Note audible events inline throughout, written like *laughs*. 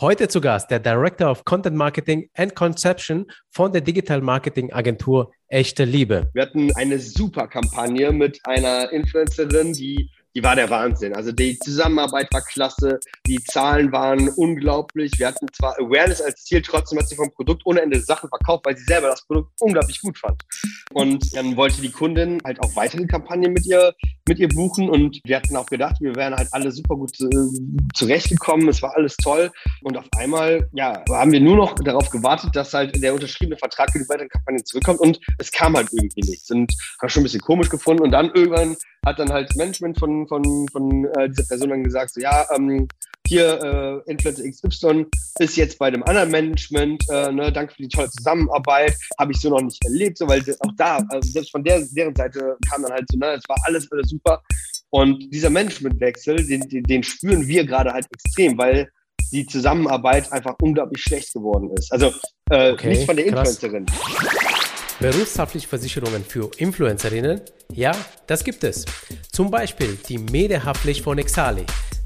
Heute zu Gast der Director of Content Marketing and Conception von der Digital Marketing Agentur Echte Liebe. Wir hatten eine super Kampagne mit einer Influencerin, die die war der Wahnsinn. Also die Zusammenarbeit war klasse, die Zahlen waren unglaublich. Wir hatten zwar Awareness als Ziel, trotzdem hat sie vom Produkt ohne Ende Sachen verkauft, weil sie selber das Produkt unglaublich gut fand. Und dann wollte die Kundin halt auch weitere Kampagnen mit ihr, mit ihr buchen. Und wir hatten auch gedacht, wir wären halt alle super gut äh, zurechtgekommen. Es war alles toll. Und auf einmal, ja, haben wir nur noch darauf gewartet, dass halt der unterschriebene Vertrag für die weiteren Kampagnen zurückkommt. Und es kam halt irgendwie nichts und haben schon ein bisschen komisch gefunden. Und dann irgendwann hat dann halt Management von, von, von äh, dieser Person dann gesagt, so, ja, ähm, hier äh, Influencer XY ist jetzt bei dem anderen Management, äh, ne, danke für die tolle Zusammenarbeit, habe ich so noch nicht erlebt, so, weil auch da, also selbst von der, deren Seite kam dann halt so, ne, es war alles, alles super. Und dieser Managementwechsel, den, den, den spüren wir gerade halt extrem, weil die Zusammenarbeit einfach unglaublich schlecht geworden ist. Also äh, okay, nicht von der Influencerin. Krass. Berufshaftliche Versicherungen für Influencerinnen? Ja, das gibt es. Zum Beispiel die Medienhaftpflicht von Exali.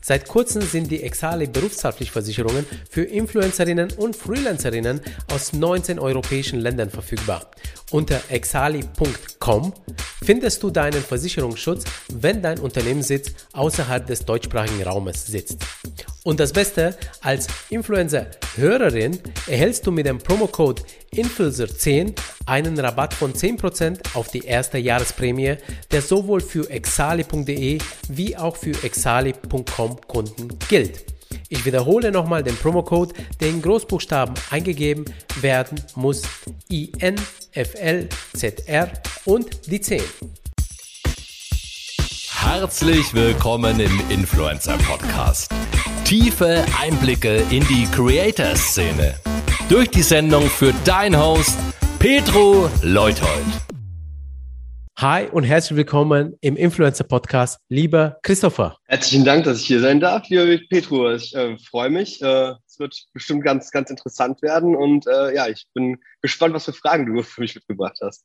Seit kurzem sind die Exali Berufshaftpflichtversicherungen für Influencerinnen und Freelancerinnen aus 19 europäischen Ländern verfügbar. Unter exali.com findest du deinen Versicherungsschutz, wenn dein Unternehmenssitz außerhalb des deutschsprachigen Raumes sitzt. Und das Beste, als Influencer-Hörerin erhältst du mit dem Promocode Influencer10 einen Rabatt von 10% auf die erste Jahresprämie, der sowohl für exali.de wie auch für exali.com Kunden gilt. Ich wiederhole nochmal den Promocode, der in Großbuchstaben eingegeben werden muss. INFLZR und die 10. Herzlich willkommen im Influencer Podcast. Tiefe Einblicke in die Creator-Szene. Durch die Sendung für dein Host Petro Leuthold. Hi und herzlich willkommen im Influencer Podcast, lieber Christopher. Herzlichen Dank, dass ich hier sein darf, lieber Petro. Ich äh, freue mich. Äh, es wird bestimmt ganz, ganz interessant werden und äh, ja, ich bin gespannt, was für Fragen du für mich mitgebracht hast.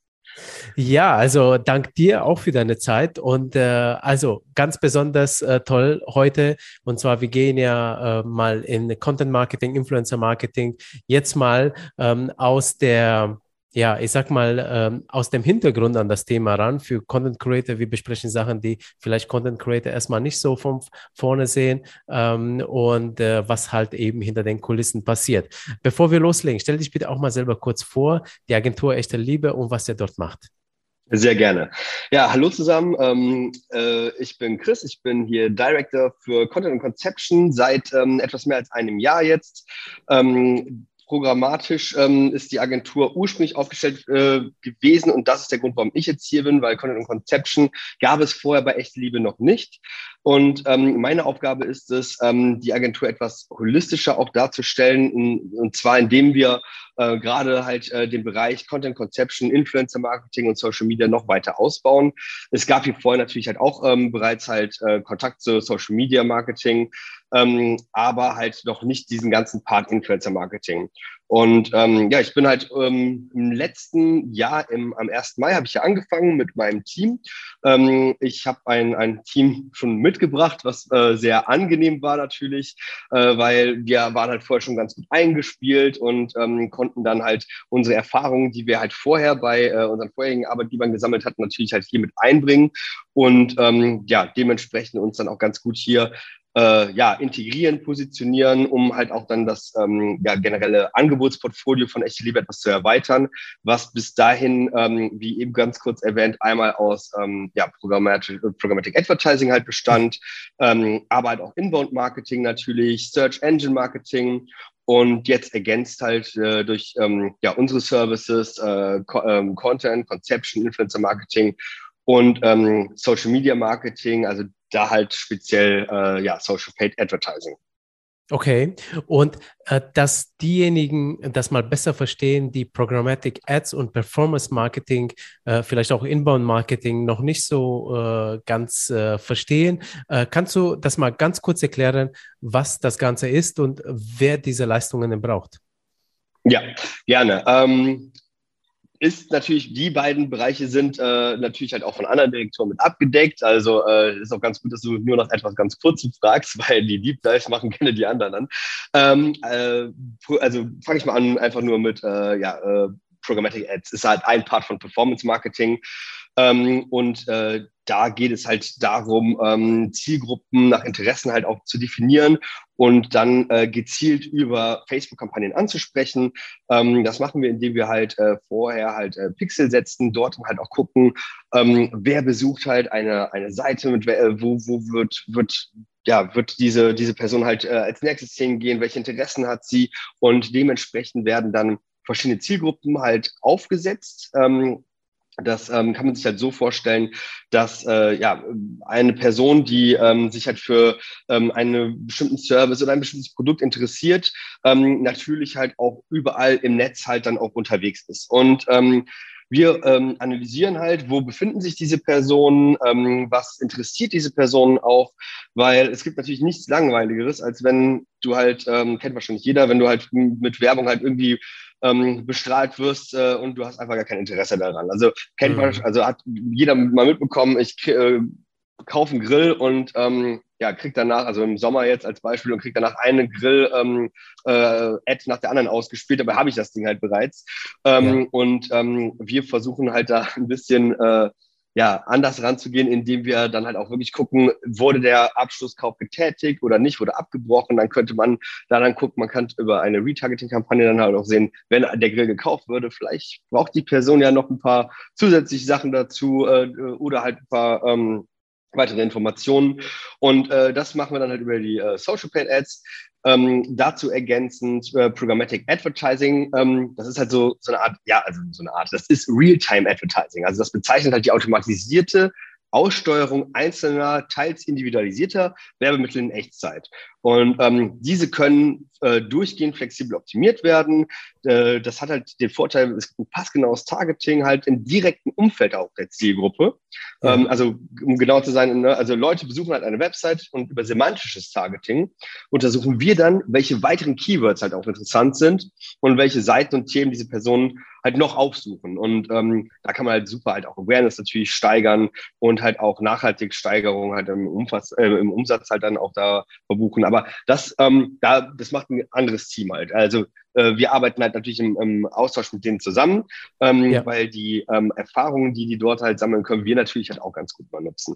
Ja, also dank dir auch für deine Zeit und äh, also ganz besonders äh, toll heute. Und zwar wir gehen ja äh, mal in Content Marketing, Influencer Marketing jetzt mal ähm, aus der ja, ich sag mal, ähm, aus dem Hintergrund an das Thema ran für Content Creator. Wir besprechen Sachen, die vielleicht Content Creator erstmal nicht so von vorne sehen ähm, und äh, was halt eben hinter den Kulissen passiert. Bevor wir loslegen, stell dich bitte auch mal selber kurz vor, die Agentur Echte Liebe und was ihr dort macht. Sehr gerne. Ja, hallo zusammen. Ähm, äh, ich bin Chris. Ich bin hier Director für Content and Conception seit ähm, etwas mehr als einem Jahr jetzt. Ähm, programmatisch ähm, ist die Agentur ursprünglich aufgestellt äh, gewesen und das ist der Grund, warum ich jetzt hier bin, weil Content und Conception gab es vorher bei Echte Liebe noch nicht. Und ähm, meine Aufgabe ist es, ähm, die Agentur etwas holistischer auch darzustellen, und, zwar indem wir äh, gerade halt äh, den Bereich Content Conception, Influencer Marketing und Social Media noch weiter ausbauen. Es gab hier vorher natürlich halt auch ähm, bereits halt äh, Kontakt zu Social Media Marketing, ähm, aber halt noch nicht diesen ganzen Part Influencer Marketing. Und ähm, ja, ich bin halt ähm, im letzten Jahr, im, am 1. Mai, habe ich ja angefangen mit meinem Team. Ähm, ich habe ein, ein Team schon mitgebracht, was äh, sehr angenehm war natürlich, äh, weil wir waren halt vorher schon ganz gut eingespielt und ähm, konnten dann halt unsere Erfahrungen, die wir halt vorher bei äh, unseren vorherigen Arbeitgebern gesammelt hatten, natürlich halt hier mit einbringen und ähm, ja, dementsprechend uns dann auch ganz gut hier äh, ja, integrieren, positionieren, um halt auch dann das ähm, ja, generelle Angebotsportfolio von Echte Liebe etwas zu erweitern, was bis dahin, ähm, wie eben ganz kurz erwähnt, einmal aus ähm, ja, Programmatic, Programmatic Advertising halt bestand, ähm, aber halt auch Inbound Marketing natürlich, Search Engine Marketing und jetzt ergänzt halt äh, durch ähm, ja, unsere Services, äh, Co ähm, Content, Conception, Influencer Marketing und ähm, Social Media Marketing, also da halt speziell äh, ja, Social Paid Advertising. Okay, und äh, dass diejenigen das mal besser verstehen, die Programmatic Ads und Performance Marketing, äh, vielleicht auch Inbound Marketing noch nicht so äh, ganz äh, verstehen, äh, kannst du das mal ganz kurz erklären, was das Ganze ist und wer diese Leistungen braucht? Ja, gerne. Ähm, ist natürlich, die beiden Bereiche sind äh, natürlich halt auch von anderen Direktoren mit abgedeckt. Also äh, ist auch ganz gut, dass du nur noch etwas ganz kurz fragst, *laughs* weil die Deep Dives machen gerne die anderen an. Ähm, äh, also fange ich mal an, einfach nur mit äh, ja, äh, Programmatic Ads. Ist halt ein Part von Performance Marketing. Ähm, und äh, da geht es halt darum, ähm, Zielgruppen nach Interessen halt auch zu definieren und dann äh, gezielt über Facebook-Kampagnen anzusprechen. Ähm, das machen wir, indem wir halt äh, vorher halt äh, Pixel setzen, dort halt auch gucken, ähm, wer besucht halt eine, eine Seite, mit, äh, wo, wo wird, wird ja, wird diese, diese Person halt äh, als nächstes hingehen, welche Interessen hat sie und dementsprechend werden dann verschiedene Zielgruppen halt aufgesetzt. Ähm, das ähm, kann man sich halt so vorstellen, dass äh, ja eine Person, die ähm, sich halt für ähm, einen bestimmten Service oder ein bestimmtes Produkt interessiert, ähm, natürlich halt auch überall im Netz halt dann auch unterwegs ist. Und ähm, wir ähm, analysieren halt, wo befinden sich diese Personen, ähm, was interessiert diese Personen auch, weil es gibt natürlich nichts Langweiligeres, als wenn du halt, ähm, kennt wahrscheinlich jeder, wenn du halt mit Werbung halt irgendwie ähm, bestrahlt wirst äh, und du hast einfach gar kein Interesse daran. Also kennt man, mhm. also hat jeder mal mitbekommen, ich äh, kaufe einen Grill und ähm, ja, krieg danach, also im Sommer jetzt als Beispiel und krieg danach eine Grill ähm, äh, nach der anderen ausgespielt, dabei habe ich das Ding halt bereits. Ähm, ja. Und ähm, wir versuchen halt da ein bisschen äh, ja, anders ranzugehen, indem wir dann halt auch wirklich gucken, wurde der Abschlusskauf getätigt oder nicht, wurde abgebrochen. Dann könnte man da dann gucken, man kann über eine Retargeting-Kampagne dann halt auch sehen, wenn der Grill gekauft würde, vielleicht braucht die Person ja noch ein paar zusätzliche Sachen dazu äh, oder halt ein paar ähm, weitere Informationen. Und äh, das machen wir dann halt über die äh, Social Paid Ads. Ähm, dazu ergänzend äh, Programmatic Advertising. Ähm, das ist halt so, so eine Art, ja, also so eine Art, das ist Real-Time Advertising. Also das bezeichnet halt die automatisierte Aussteuerung einzelner, teils individualisierter Werbemittel in Echtzeit. Und ähm, diese können äh, durchgehend flexibel optimiert werden. Äh, das hat halt den Vorteil, es gibt ein passgenaues Targeting halt im direkten Umfeld auch der Zielgruppe. Ja. Ähm, also um genau zu sein, ne, also Leute besuchen halt eine Website und über semantisches Targeting untersuchen wir dann, welche weiteren Keywords halt auch interessant sind und welche Seiten und Themen diese Personen halt noch aufsuchen. Und ähm, da kann man halt super halt auch Awareness natürlich steigern und halt auch nachhaltig Steigerung halt im, Umfass, äh, im Umsatz halt dann auch da verbuchen. Aber das, ähm, da, das macht ein anderes Team halt. Also äh, wir arbeiten halt natürlich im, im Austausch mit denen zusammen, ähm, ja. weil die ähm, Erfahrungen, die die dort halt sammeln können, wir natürlich halt auch ganz gut mal nutzen.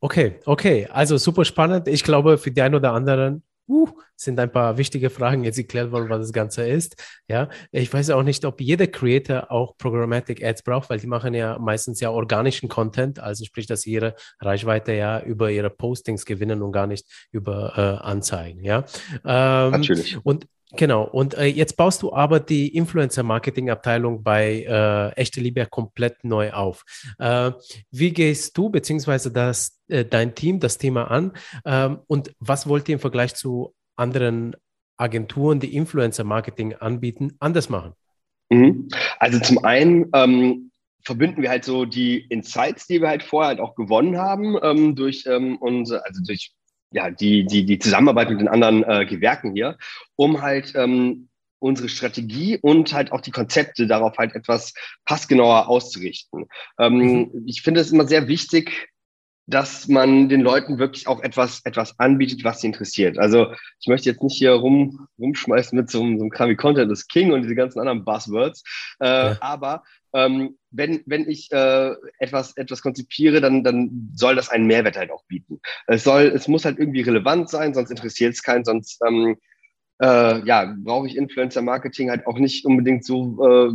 Okay, okay, also super spannend. Ich glaube, für die einen oder anderen uh, sind ein paar wichtige Fragen jetzt geklärt worden, was das Ganze ist. Ja, ich weiß auch nicht, ob jeder Creator auch Programmatic Ads braucht, weil die machen ja meistens ja organischen Content, also sprich, dass ihre Reichweite ja über ihre Postings gewinnen und gar nicht über äh, Anzeigen. Ja, ähm, natürlich. Und Genau, und äh, jetzt baust du aber die Influencer-Marketing-Abteilung bei äh, Echte Liebe komplett neu auf. Äh, wie gehst du bzw. das, äh, dein Team das Thema an ähm, und was wollt ihr im Vergleich zu anderen Agenturen, die Influencer-Marketing anbieten, anders machen? Mhm. Also zum einen ähm, verbinden wir halt so die Insights, die wir halt vorher halt auch gewonnen haben, ähm, durch ähm, unsere, also durch ja, die, die, die Zusammenarbeit mit den anderen äh, Gewerken hier, um halt ähm, unsere Strategie und halt auch die Konzepte darauf halt etwas passgenauer auszurichten. Ähm, mhm. Ich finde es immer sehr wichtig, dass man den Leuten wirklich auch etwas, etwas anbietet, was sie interessiert. Also ich möchte jetzt nicht hier rum, rumschmeißen mit so, so einem Kram wie Content is King und diese ganzen anderen Buzzwords, äh, ja. aber ähm, wenn, wenn ich äh, etwas, etwas konzipiere, dann, dann soll das einen Mehrwert halt auch bieten. Es soll, es muss halt irgendwie relevant sein, sonst interessiert es keinen, sonst ähm, äh, ja, brauche ich Influencer-Marketing halt auch nicht unbedingt so äh,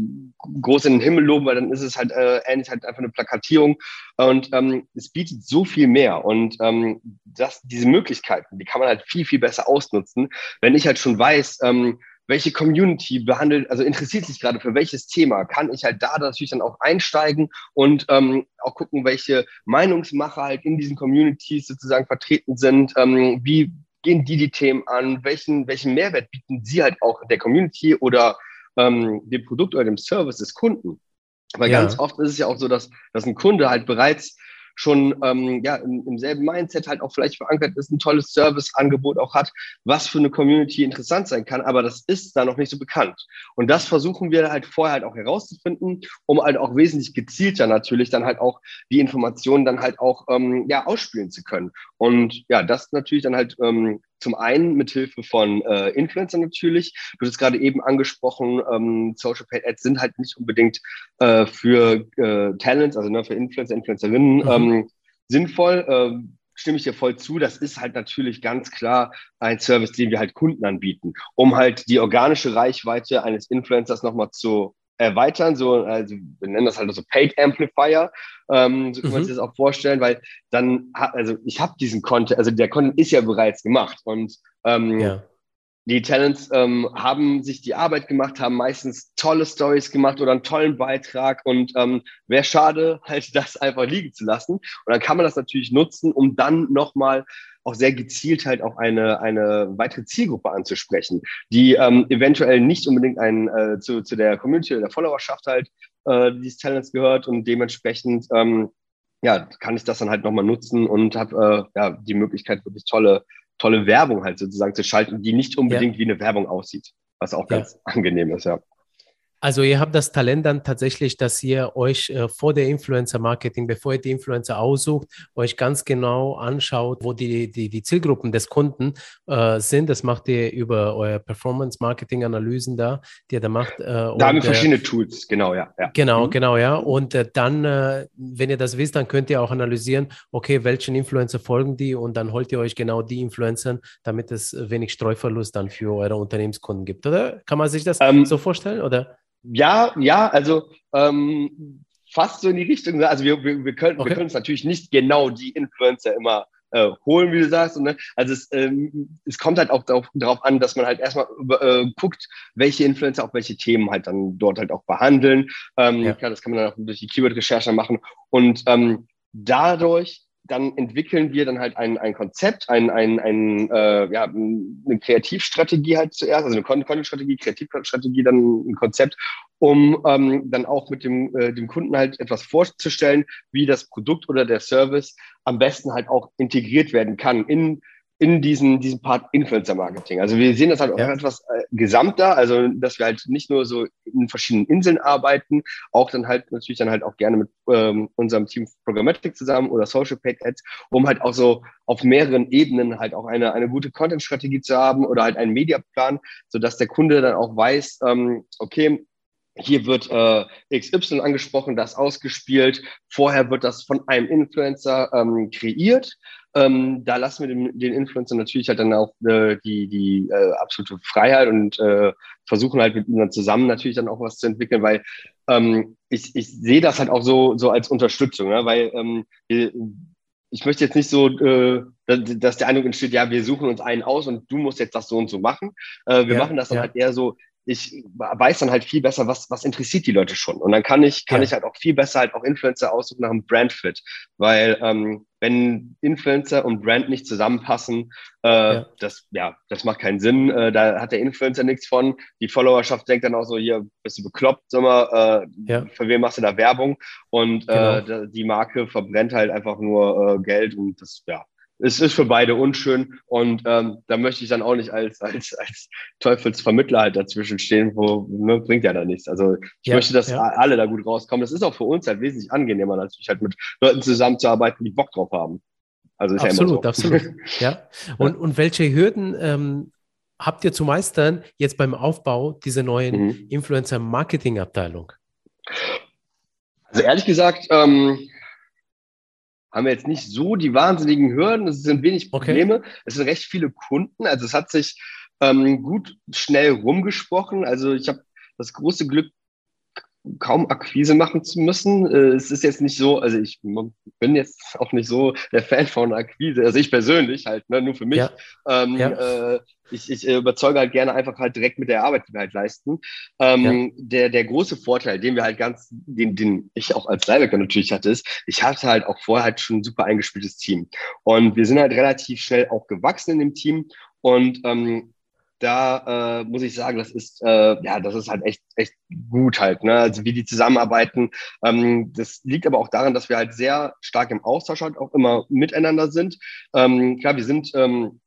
groß in den Himmel loben, weil dann ist es halt äh, ähnlich halt einfach eine Plakatierung. Und ähm, es bietet so viel mehr. Und ähm, das, diese Möglichkeiten, die kann man halt viel, viel besser ausnutzen, wenn ich halt schon weiß, ähm, welche Community behandelt, also interessiert sich gerade für welches Thema, kann ich halt da natürlich dann auch einsteigen und ähm, auch gucken, welche Meinungsmacher halt in diesen Communities sozusagen vertreten sind, ähm, wie gehen die die Themen an, welchen, welchen Mehrwert bieten sie halt auch der Community oder ähm, dem Produkt oder dem Service des Kunden. Weil ja. ganz oft ist es ja auch so, dass, dass ein Kunde halt bereits schon ähm, ja, im, im selben Mindset halt auch vielleicht verankert ist, ein tolles Serviceangebot auch hat, was für eine Community interessant sein kann, aber das ist da noch nicht so bekannt. Und das versuchen wir halt vorher halt auch herauszufinden, um halt auch wesentlich gezielter natürlich dann halt auch die Informationen dann halt auch ähm, ja, ausspielen zu können. Und ja, das natürlich dann halt ähm, zum einen mit Hilfe von äh, Influencern natürlich. Du hast gerade eben angesprochen, ähm, Social Paid Ads sind halt nicht unbedingt äh, für äh, Talents, also ne, für Influencer, Influencerinnen mhm. ähm, sinnvoll. Äh, stimme ich dir voll zu. Das ist halt natürlich ganz klar ein Service, den wir halt Kunden anbieten, um halt die organische Reichweite eines Influencers nochmal zu erweitern, so, also wir nennen das halt so Paid Amplifier, ähm, so kann man mhm. sich das auch vorstellen, weil dann, also ich habe diesen Content, also der Content ist ja bereits gemacht und ähm, ja. die Talents ähm, haben sich die Arbeit gemacht, haben meistens tolle Stories gemacht oder einen tollen Beitrag und ähm, wäre schade, *laughs* halt das einfach liegen zu lassen. Und dann kann man das natürlich nutzen, um dann nochmal auch sehr gezielt halt auch eine, eine weitere Zielgruppe anzusprechen, die ähm, eventuell nicht unbedingt ein, äh, zu, zu der Community oder der Followerschaft halt äh, dieses Talents gehört und dementsprechend ähm, ja, kann ich das dann halt nochmal nutzen und habe äh, ja, die Möglichkeit, wirklich tolle, tolle Werbung halt sozusagen zu schalten, die nicht unbedingt ja. wie eine Werbung aussieht, was auch ganz ja. angenehm ist, ja. Also ihr habt das Talent dann tatsächlich, dass ihr euch äh, vor der Influencer-Marketing, bevor ihr die Influencer aussucht, euch ganz genau anschaut, wo die, die, die Zielgruppen des Kunden äh, sind. Das macht ihr über euer Performance-Marketing-Analysen da, die ihr da macht. Äh, da und, haben wir verschiedene Tools, genau, ja. ja. Genau, mhm. genau, ja. Und äh, dann, äh, wenn ihr das wisst, dann könnt ihr auch analysieren, okay, welchen Influencer folgen die und dann holt ihr euch genau die Influencer, damit es wenig Streuverlust dann für eure Unternehmenskunden gibt, oder? Kann man sich das ähm, so vorstellen, oder? Ja, ja, also ähm, fast so in die Richtung. Also wir, wir, wir können okay. wir können uns natürlich nicht genau die Influencer immer äh, holen, wie du sagst. Und, ne? Also es, ähm, es kommt halt auch darauf, darauf an, dass man halt erstmal äh, guckt, welche Influencer auch welche Themen halt dann dort halt auch behandeln. Ähm, ja. Klar, das kann man dann auch durch die Keyword-Recherche machen. Und ähm, dadurch dann entwickeln wir dann halt ein, ein Konzept, ein, ein, ein, äh, ja, eine Kreativstrategie halt zuerst, also eine Content-Strategie, Kreativstrategie, dann ein Konzept, um ähm, dann auch mit dem, äh, dem Kunden halt etwas vorzustellen, wie das Produkt oder der Service am besten halt auch integriert werden kann in in diesen, diesen Part Influencer-Marketing. Also wir sehen das halt auch ja. etwas äh, gesamter, also dass wir halt nicht nur so in verschiedenen Inseln arbeiten, auch dann halt natürlich dann halt auch gerne mit ähm, unserem Team Programmatic zusammen oder Social Paid Ads, um halt auch so auf mehreren Ebenen halt auch eine, eine gute Content-Strategie zu haben oder halt einen Mediaplan, sodass der Kunde dann auch weiß, ähm, okay, hier wird äh, XY angesprochen, das ausgespielt. Vorher wird das von einem Influencer ähm, kreiert. Ähm, da lassen wir den, den Influencer natürlich halt dann auch äh, die, die äh, absolute Freiheit und äh, versuchen halt mit ihnen zusammen natürlich dann auch was zu entwickeln, weil ähm, ich, ich sehe das halt auch so, so als Unterstützung, ne? weil ähm, ich möchte jetzt nicht so, äh, dass der Eindruck entsteht, ja, wir suchen uns einen aus und du musst jetzt das so und so machen. Äh, wir ja, machen das dann ja. halt eher so, ich weiß dann halt viel besser, was, was interessiert die Leute schon. Und dann kann ich, kann ja. ich halt auch viel besser halt auch Influencer aussuchen nach einem Brandfit. Weil ähm, wenn Influencer und Brand nicht zusammenpassen, äh, ja. das, ja, das macht keinen Sinn. Äh, da hat der Influencer nichts von. Die Followerschaft denkt dann auch so, hier bist du bekloppt, sag mal, äh, ja. für wen machst du da Werbung? Und äh, genau. die Marke verbrennt halt einfach nur äh, Geld und das, ja, es ist für beide unschön und ähm, da möchte ich dann auch nicht als, als, als Teufelsvermittler halt dazwischen stehen, wo ne, bringt ja da nichts. Also ich ja, möchte, dass ja. alle da gut rauskommen. Das ist auch für uns halt wesentlich angenehmer, natürlich halt mit Leuten zusammenzuarbeiten, die Bock drauf haben. Also ist absolut, ja so. absolut. *laughs* Ja. Und, ja. und welche Hürden ähm, habt ihr zu meistern jetzt beim Aufbau dieser neuen mhm. Influencer-Marketing-Abteilung? Also ehrlich gesagt, ähm, haben wir jetzt nicht so die wahnsinnigen Hürden. Es sind wenig Probleme. Okay. Es sind recht viele Kunden. Also es hat sich ähm, gut schnell rumgesprochen. Also ich habe das große Glück, kaum Akquise machen zu müssen. Äh, es ist jetzt nicht so, also ich bin jetzt auch nicht so der Fan von Akquise, also ich persönlich halt, ne, nur für mich, ja. Ähm, ja. Äh, ich, ich überzeuge halt gerne einfach halt direkt mit der Arbeit, die wir halt leisten. Ähm, ja. der, der große Vorteil, den wir halt ganz, den, den ich auch als Leihwerker natürlich hatte, ist, ich hatte halt auch vorher halt schon ein super eingespieltes Team. Und wir sind halt relativ schnell auch gewachsen in dem Team. Und ähm, da äh, muss ich sagen, das ist äh, ja, das ist halt echt echt gut halt, ne? Also wie die zusammenarbeiten. Ähm, das liegt aber auch daran, dass wir halt sehr stark im Austausch halt auch immer miteinander sind. Ähm, klar, wir sind ähm,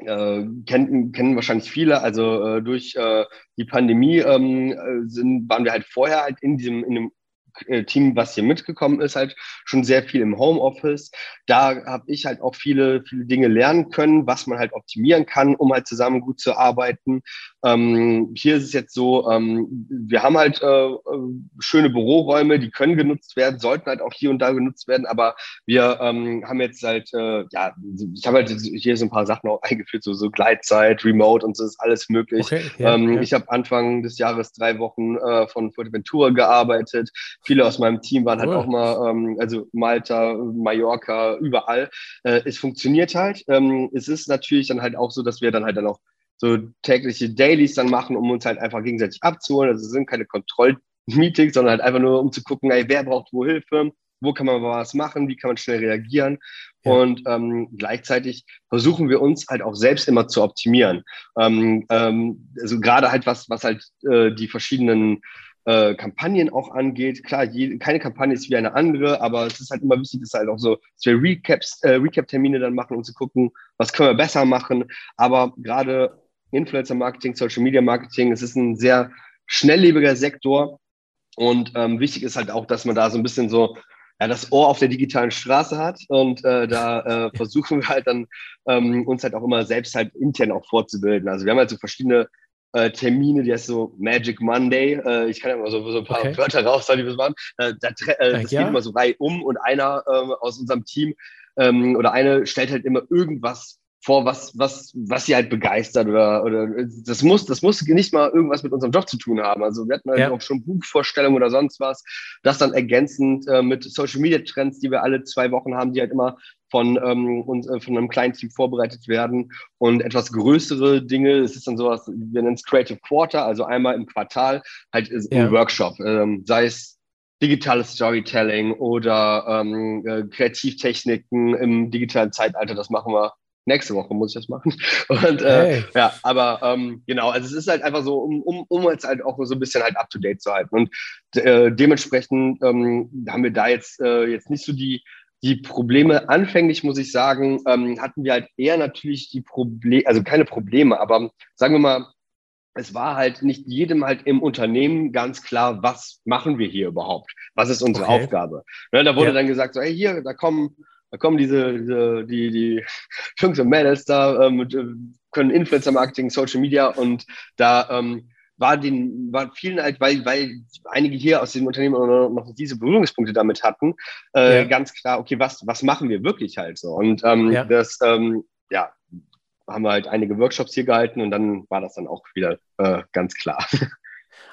äh, kennen, kennen wahrscheinlich viele. Also äh, durch äh, die Pandemie ähm, äh, sind, waren wir halt vorher halt in diesem in einem äh, Team, was hier mitgekommen ist, halt schon sehr viel im Homeoffice. Da habe ich halt auch viele, viele Dinge lernen können, was man halt optimieren kann, um halt zusammen gut zu arbeiten. Ähm, hier ist es jetzt so, ähm, wir haben halt äh, äh schöne Büroräume, die können genutzt werden, sollten halt auch hier und da genutzt werden, aber wir ähm, haben jetzt halt, äh, ja, ich habe halt hier so ein paar Sachen auch *laughs* eingeführt, so, so Gleitzeit, Remote und so ist alles möglich. Okay, ja, ähm, ja. Ich habe Anfang des Jahres drei Wochen äh, von Fuerteventura gearbeitet viele aus meinem Team waren halt cool. auch mal, ähm, also Malta, Mallorca, überall. Äh, es funktioniert halt. Ähm, es ist natürlich dann halt auch so, dass wir dann halt dann auch so tägliche Dailies dann machen, um uns halt einfach gegenseitig abzuholen. Also es sind keine Kontrollmeetings, sondern halt einfach nur, um zu gucken, ey, wer braucht wo Hilfe, wo kann man was machen, wie kann man schnell reagieren. Ja. Und ähm, gleichzeitig versuchen wir uns halt auch selbst immer zu optimieren. Ähm, ähm, also gerade halt was, was halt äh, die verschiedenen äh, Kampagnen auch angeht. Klar, jede, keine Kampagne ist wie eine andere, aber es ist halt immer wichtig, dass halt auch so, dass wir Recaps, äh, Recap-Termine dann machen, um zu gucken, was können wir besser machen. Aber gerade Influencer-Marketing, Social-Media-Marketing, es ist ein sehr schnelllebiger Sektor. Und ähm, wichtig ist halt auch, dass man da so ein bisschen so ja, das Ohr auf der digitalen Straße hat. Und äh, da äh, *laughs* versuchen wir halt dann ähm, uns halt auch immer selbst halt intern auch fortzubilden. Also wir haben halt so verschiedene äh, Termine, die heißt so Magic Monday. Äh, ich kann ja mal so, so ein paar okay. Wörter raussagen, die wir machen. Äh, da, äh, das ja. geht immer so rei um und einer ähm, aus unserem Team ähm, oder eine stellt halt immer irgendwas vor, was, was, was sie halt begeistert oder, oder das muss, das muss nicht mal irgendwas mit unserem Job zu tun haben. Also wir hatten halt ja. auch schon Buchvorstellungen oder sonst was, das dann ergänzend äh, mit Social Media Trends, die wir alle zwei Wochen haben, die halt immer von, ähm, und, äh, von einem kleinen Team vorbereitet werden und etwas größere Dinge. Es ist dann sowas, wir nennen es Creative Quarter, also einmal im Quartal halt ja. ein Workshop, ähm, sei es digitales Storytelling oder ähm, äh, Kreativtechniken im digitalen Zeitalter. Das machen wir nächste Woche, muss ich das machen. *laughs* Und äh, hey. ja, aber ähm, genau, also es ist halt einfach so, um, um, um jetzt halt auch so ein bisschen halt up to date zu halten. Und äh, dementsprechend ähm, haben wir da jetzt, äh, jetzt nicht so die die Probleme, anfänglich muss ich sagen, ähm, hatten wir halt eher natürlich die Probleme, also keine Probleme, aber sagen wir mal, es war halt nicht jedem halt im Unternehmen ganz klar, was machen wir hier überhaupt? Was ist unsere okay. Aufgabe? Ne, da wurde ja. dann gesagt, so, hey, hier, da kommen, da kommen diese, diese die, die *laughs* Jungs und Mädels da, ähm, äh, können Influencer-Marketing, Social Media und da ähm, war den, war vielen halt, weil, weil einige hier aus dem Unternehmen noch diese Berührungspunkte damit hatten, äh, ja. ganz klar, okay, was, was machen wir wirklich halt so? Und ähm, ja. das, ähm, ja, haben wir halt einige Workshops hier gehalten und dann war das dann auch wieder äh, ganz klar. *laughs*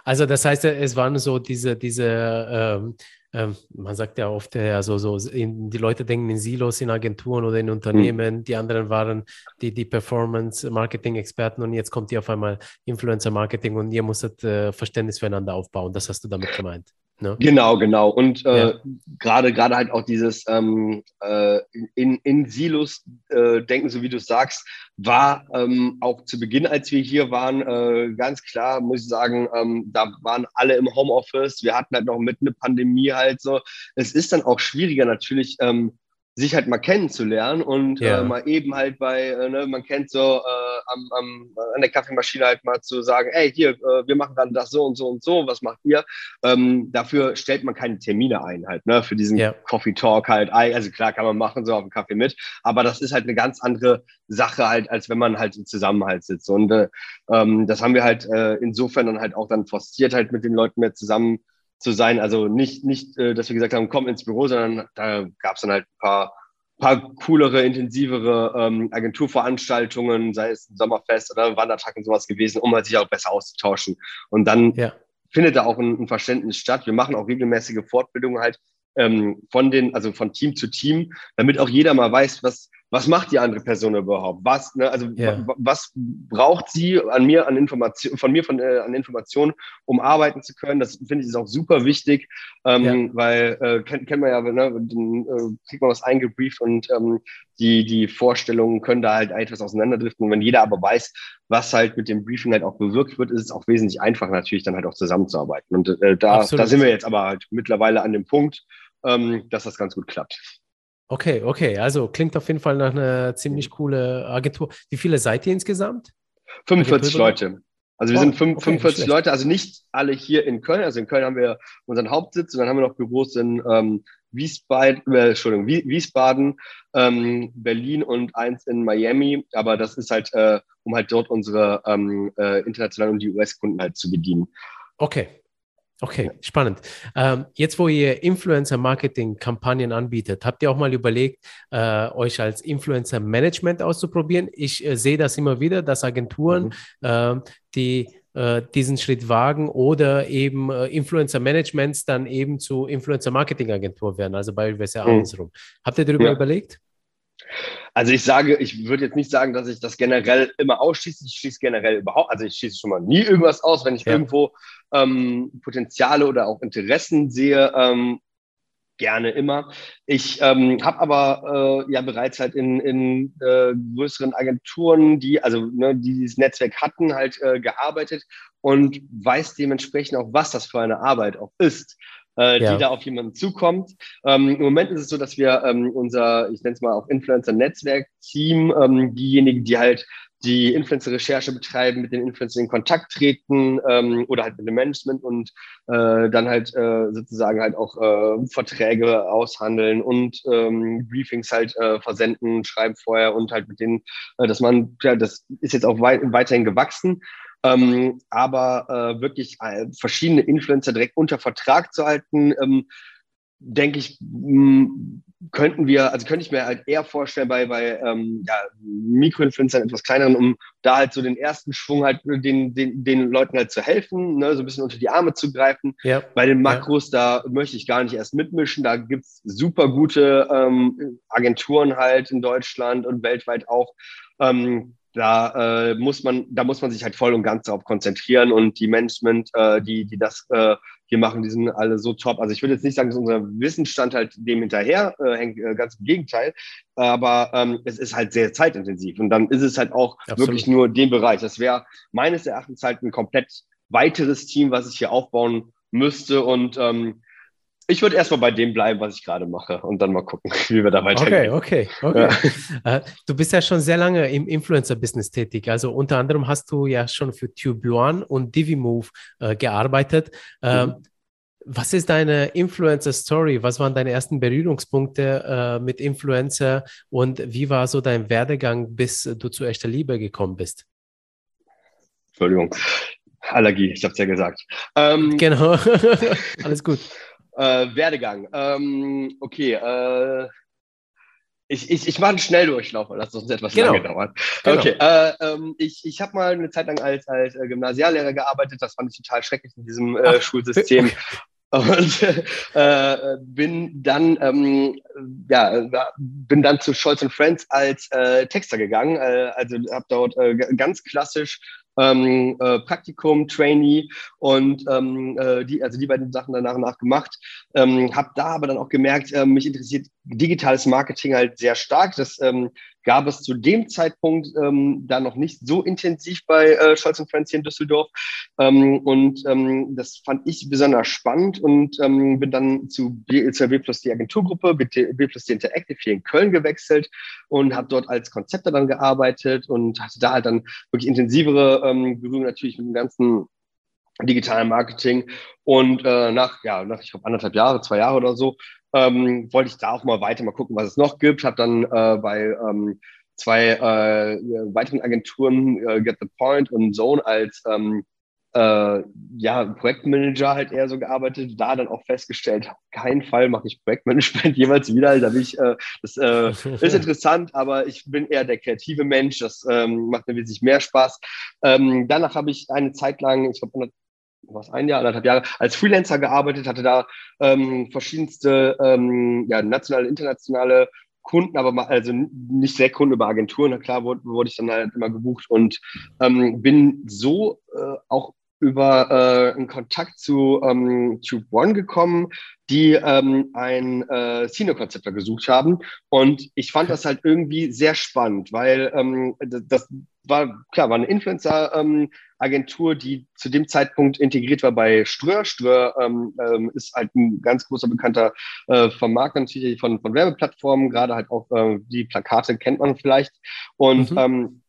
Also das heißt, es waren so diese, diese ähm, ähm, man sagt ja oft, ja, so, so in, die Leute denken in Silos, in Agenturen oder in Unternehmen. Mhm. Die anderen waren die, die Performance-Marketing-Experten und jetzt kommt die auf einmal Influencer-Marketing und ihr musstet äh, Verständnis füreinander aufbauen. Das hast du damit gemeint. Ne? Genau, genau. Und äh, ja. gerade gerade halt auch dieses ähm, äh, in, in Silos äh, denken, so wie du sagst, war ähm, auch zu Beginn, als wir hier waren, äh, ganz klar, muss ich sagen, ähm, da waren alle im Homeoffice. Wir hatten halt noch mit einer Pandemie halt so. Es ist dann auch schwieriger natürlich. Ähm, sich halt mal kennenzulernen und ja. äh, mal eben halt bei, äh, ne, man kennt so äh, am, am, an der Kaffeemaschine halt mal zu sagen, ey, hier, äh, wir machen dann das so und so und so, was macht ihr? Ähm, dafür stellt man keine Termine ein halt, ne, für diesen ja. Coffee Talk halt. Also klar kann man machen, so auf dem Kaffee mit, aber das ist halt eine ganz andere Sache halt, als wenn man halt zusammen halt sitzt. Und äh, ähm, das haben wir halt äh, insofern dann halt auch dann forciert halt mit den Leuten mehr zusammen zu sein. Also nicht, nicht, äh, dass wir gesagt haben, komm ins Büro, sondern da gab es dann halt ein paar, paar coolere, intensivere ähm, Agenturveranstaltungen, sei es ein Sommerfest oder Wandertag und sowas gewesen, um halt sich auch besser auszutauschen. Und dann ja. findet da auch ein, ein Verständnis statt. Wir machen auch regelmäßige Fortbildungen halt ähm, von den, also von Team zu Team, damit auch jeder mal weiß, was, was macht die andere Person überhaupt? Was, ne, also yeah. was braucht sie an mir an Information, von mir von äh, an Informationen, um arbeiten zu können? Das finde ich ist auch super wichtig, ähm, ja. weil äh, kennt, kennt man ja, ne, dann äh, kriegt man was eingebrieft und ähm, die, die Vorstellungen können da halt etwas auseinanderdriften. Und wenn jeder aber weiß, was halt mit dem Briefing halt auch bewirkt wird, ist es auch wesentlich einfacher natürlich dann halt auch zusammenzuarbeiten. Und äh, da, da sind wir jetzt aber halt mittlerweile an dem Punkt, ähm, dass das ganz gut klappt. Okay, okay. Also klingt auf jeden Fall nach einer ziemlich coole Agentur. Wie viele seid ihr insgesamt? 45 Leute. Also wir oh, sind 5, okay, 45 Leute, also nicht alle hier in Köln. Also in Köln haben wir unseren Hauptsitz und dann haben wir noch Büros in ähm, Wiesbaden, äh, Entschuldigung, Wiesbaden, ähm, Berlin und eins in Miami. Aber das ist halt, äh, um halt dort unsere ähm, äh, internationalen und die US-Kunden halt zu bedienen. Okay, Okay, spannend. Ähm, jetzt, wo ihr Influencer-Marketing-Kampagnen anbietet, habt ihr auch mal überlegt, äh, euch als Influencer-Management auszuprobieren? Ich äh, sehe das immer wieder, dass Agenturen, mhm. äh, die diesen Schritt wagen oder eben äh, Influencer-Managements dann eben zu Influencer-Marketing-Agentur werden, also beispielsweise mhm. andersrum. Habt ihr darüber ja. überlegt? Also ich sage, ich würde jetzt nicht sagen, dass ich das generell immer ausschließe. Ich schließe generell überhaupt, also ich schließe schon mal nie irgendwas aus, wenn ich ja. irgendwo ähm, Potenziale oder auch Interessen sehe. Ähm, gerne immer. Ich ähm, habe aber äh, ja bereits halt in, in äh, größeren Agenturen, die also ne, die dieses Netzwerk hatten, halt äh, gearbeitet und weiß dementsprechend auch, was das für eine Arbeit auch ist äh, ja. die da auf jemanden zukommt. Ähm, Im Moment ist es so, dass wir ähm, unser, ich nenne es mal auch Influencer-Netzwerk-Team, ähm, diejenigen, die halt die Influencer-Recherche betreiben, mit den Influencern in Kontakt treten ähm, oder halt mit dem Management und äh, dann halt äh, sozusagen halt auch äh, Verträge aushandeln und ähm, Briefings halt äh, versenden, schreiben vorher und halt mit denen, äh, dass man, ja, das ist jetzt auch wei weiterhin gewachsen. Ähm, aber äh, wirklich äh, verschiedene Influencer direkt unter Vertrag zu halten, ähm, denke ich, mh, könnten wir, also könnte ich mir halt eher vorstellen bei, bei ähm, ja, Mikroinfluencern, etwas kleineren, um da halt so den ersten Schwung halt den, den, den Leuten halt zu helfen, ne, so ein bisschen unter die Arme zu greifen. Ja. Bei den Makros, ja. da möchte ich gar nicht erst mitmischen. Da gibt's super gute ähm, Agenturen halt in Deutschland und weltweit auch. Ähm, da äh, muss man, da muss man sich halt voll und ganz darauf konzentrieren und die Management, äh, die, die das äh, hier machen, die sind alle so top. Also ich würde jetzt nicht sagen, dass unser Wissensstand halt dem hinterher äh, hängt, äh, ganz im Gegenteil, aber ähm, es ist halt sehr zeitintensiv und dann ist es halt auch Absolut. wirklich nur den Bereich. Das wäre meines Erachtens halt ein komplett weiteres Team, was ich hier aufbauen müsste und ähm, ich würde erstmal bei dem bleiben, was ich gerade mache und dann mal gucken, *laughs* wie wir da weitergehen. Okay, okay, okay. Ja. Äh, du bist ja schon sehr lange im Influencer-Business tätig. Also unter anderem hast du ja schon für Tube One und DiviMove äh, gearbeitet. Ähm, mhm. Was ist deine Influencer-Story? Was waren deine ersten Berührungspunkte äh, mit Influencer und wie war so dein Werdegang, bis du zu echter Liebe gekommen bist? Entschuldigung. Allergie, ich habe es ja gesagt. Ähm, genau, *laughs* alles gut. Äh, Werdegang. Ähm, okay, äh, ich, ich, ich mache einen Schnelldurchlauf, weil das sonst etwas genau. lange dauert. Genau. Okay, äh, ähm, ich, ich habe mal eine Zeit lang als, als äh, Gymnasiallehrer gearbeitet. Das fand ich total schrecklich in diesem äh, Schulsystem. *laughs* Und äh, bin dann ähm, ja bin dann zu Scholz Friends als äh, Texter gegangen. Äh, also habe dort äh, ganz klassisch ähm, äh, Praktikum, Trainee und ähm, äh, die, also die beiden Sachen dann nach und nach gemacht. Ähm, habe da aber dann auch gemerkt, äh, mich interessiert digitales Marketing halt sehr stark. Das ähm, gab es zu dem Zeitpunkt ähm, da noch nicht so intensiv bei äh, Scholz und Friends hier in Düsseldorf. Ähm, und ähm, das fand ich besonders spannend und ähm, bin dann zu B, zur B plus D Agenturgruppe, B, B plus D Interactive hier in Köln gewechselt und habe dort als Konzepter dann gearbeitet und hatte da halt dann wirklich intensivere ähm, Berührung natürlich mit dem ganzen digitalen Marketing. Und äh, nach, ja, nach, ich glaube, anderthalb Jahre, zwei Jahre oder so, ähm, wollte ich da auch mal weiter mal gucken, was es noch gibt. Habe dann äh, bei ähm, zwei äh, weiteren Agenturen, äh, Get the Point und Zone, als ähm, äh, ja, Projektmanager halt eher so gearbeitet, da dann auch festgestellt, auf keinen Fall mache ich Projektmanagement *laughs* jeweils wieder. Da bin ich, äh, das äh, ist *laughs* interessant, aber ich bin eher der kreative Mensch, das ähm, macht mir wesentlich mehr Spaß. Ähm, danach habe ich eine Zeit lang, ich glaube was ein Jahr, anderthalb Jahre als Freelancer gearbeitet, hatte da ähm, verschiedenste ähm, ja, nationale, internationale Kunden, aber mal, also nicht sehr Kunden über Agenturen. Na klar wurde, wurde ich dann halt immer gebucht und ähm, bin so äh, auch über äh, einen Kontakt zu ähm, Tube One gekommen, die ähm, ein äh, Senior-Konzepter gesucht haben. Und ich fand das halt irgendwie sehr spannend, weil ähm, das war, klar, war eine Influencer-Agentur, ähm, die zu dem Zeitpunkt integriert war bei Ströer. Ströer ähm, ähm, ist halt ein ganz großer bekannter äh, Vermarkter natürlich von, von Werbeplattformen, gerade halt auch äh, die Plakate kennt man vielleicht. Und mhm. ähm,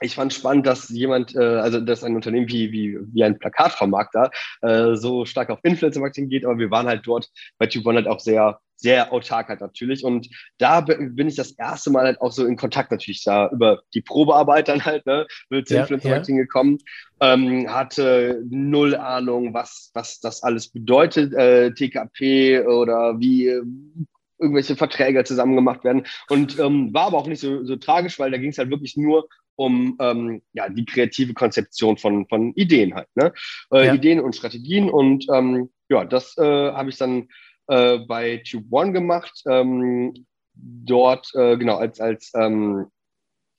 ich fand spannend, dass jemand, äh, also dass ein Unternehmen wie, wie, wie ein Plakatvermarkter äh, so stark auf Influencer-Marketing geht, aber wir waren halt dort bei Tube One halt auch sehr, sehr autark halt natürlich. Und da bin ich das erste Mal halt auch so in Kontakt natürlich da über die Probearbeit dann halt, ne, mit ja, Influencer-Marketing ja. gekommen. Ähm, hatte null Ahnung, was, was das alles bedeutet, äh, TKP oder wie äh, irgendwelche Verträge zusammen gemacht werden. Und ähm, war aber auch nicht so, so tragisch, weil da ging es halt wirklich nur um ähm, ja, die kreative Konzeption von, von Ideen halt. Ne? Äh, ja. Ideen und Strategien. Und ähm, ja, das äh, habe ich dann äh, bei Tube One gemacht. Ähm, dort, äh, genau, als, als ähm,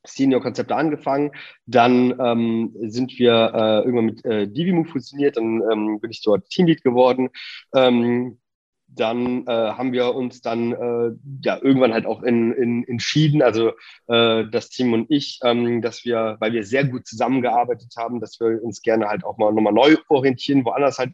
Senior-Konzepte angefangen. Dann ähm, sind wir äh, irgendwann mit äh, Divimove fusioniert. Dann ähm, bin ich dort Teamlead geworden. Ähm, dann äh, haben wir uns dann äh, ja irgendwann halt auch in, in, entschieden, also äh, das Team und ich, ähm, dass wir, weil wir sehr gut zusammengearbeitet haben, dass wir uns gerne halt auch mal nochmal neu orientieren, woanders halt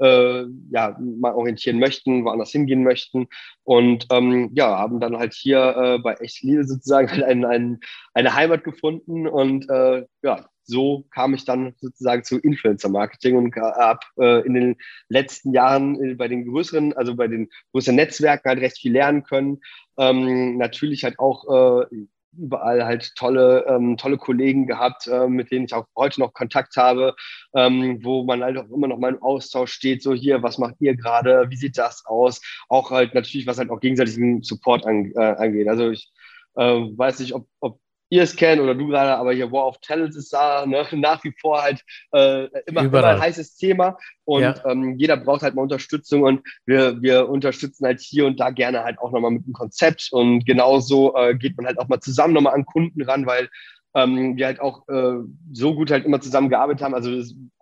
äh, ja mal orientieren möchten, woanders hingehen möchten. Und ähm, ja haben dann halt hier äh, bei Echt Liebe sozusagen halt *laughs* ein, ein, eine Heimat gefunden und äh, ja so kam ich dann sozusagen zu Influencer-Marketing und habe äh, in den letzten Jahren äh, bei den größeren, also bei den größeren Netzwerken halt recht viel lernen können. Ähm, natürlich halt auch äh, überall halt tolle, ähm, tolle Kollegen gehabt, äh, mit denen ich auch heute noch Kontakt habe, ähm, wo man halt auch immer noch mal im Austausch steht, so hier, was macht ihr gerade, wie sieht das aus? Auch halt natürlich, was halt auch gegenseitigen Support an, äh, angeht. Also ich äh, weiß nicht, ob, ob ihr es kennt oder du gerade, aber hier War of Talents ist da ne, *laughs* nach wie vor halt äh, immer, immer, ein heißes Thema und ja. ähm, jeder braucht halt mal Unterstützung und wir, wir unterstützen halt hier und da gerne halt auch nochmal mit einem Konzept und genauso äh, geht man halt auch mal zusammen nochmal an Kunden ran, weil ähm, wir halt auch äh, so gut halt immer zusammen gearbeitet haben, also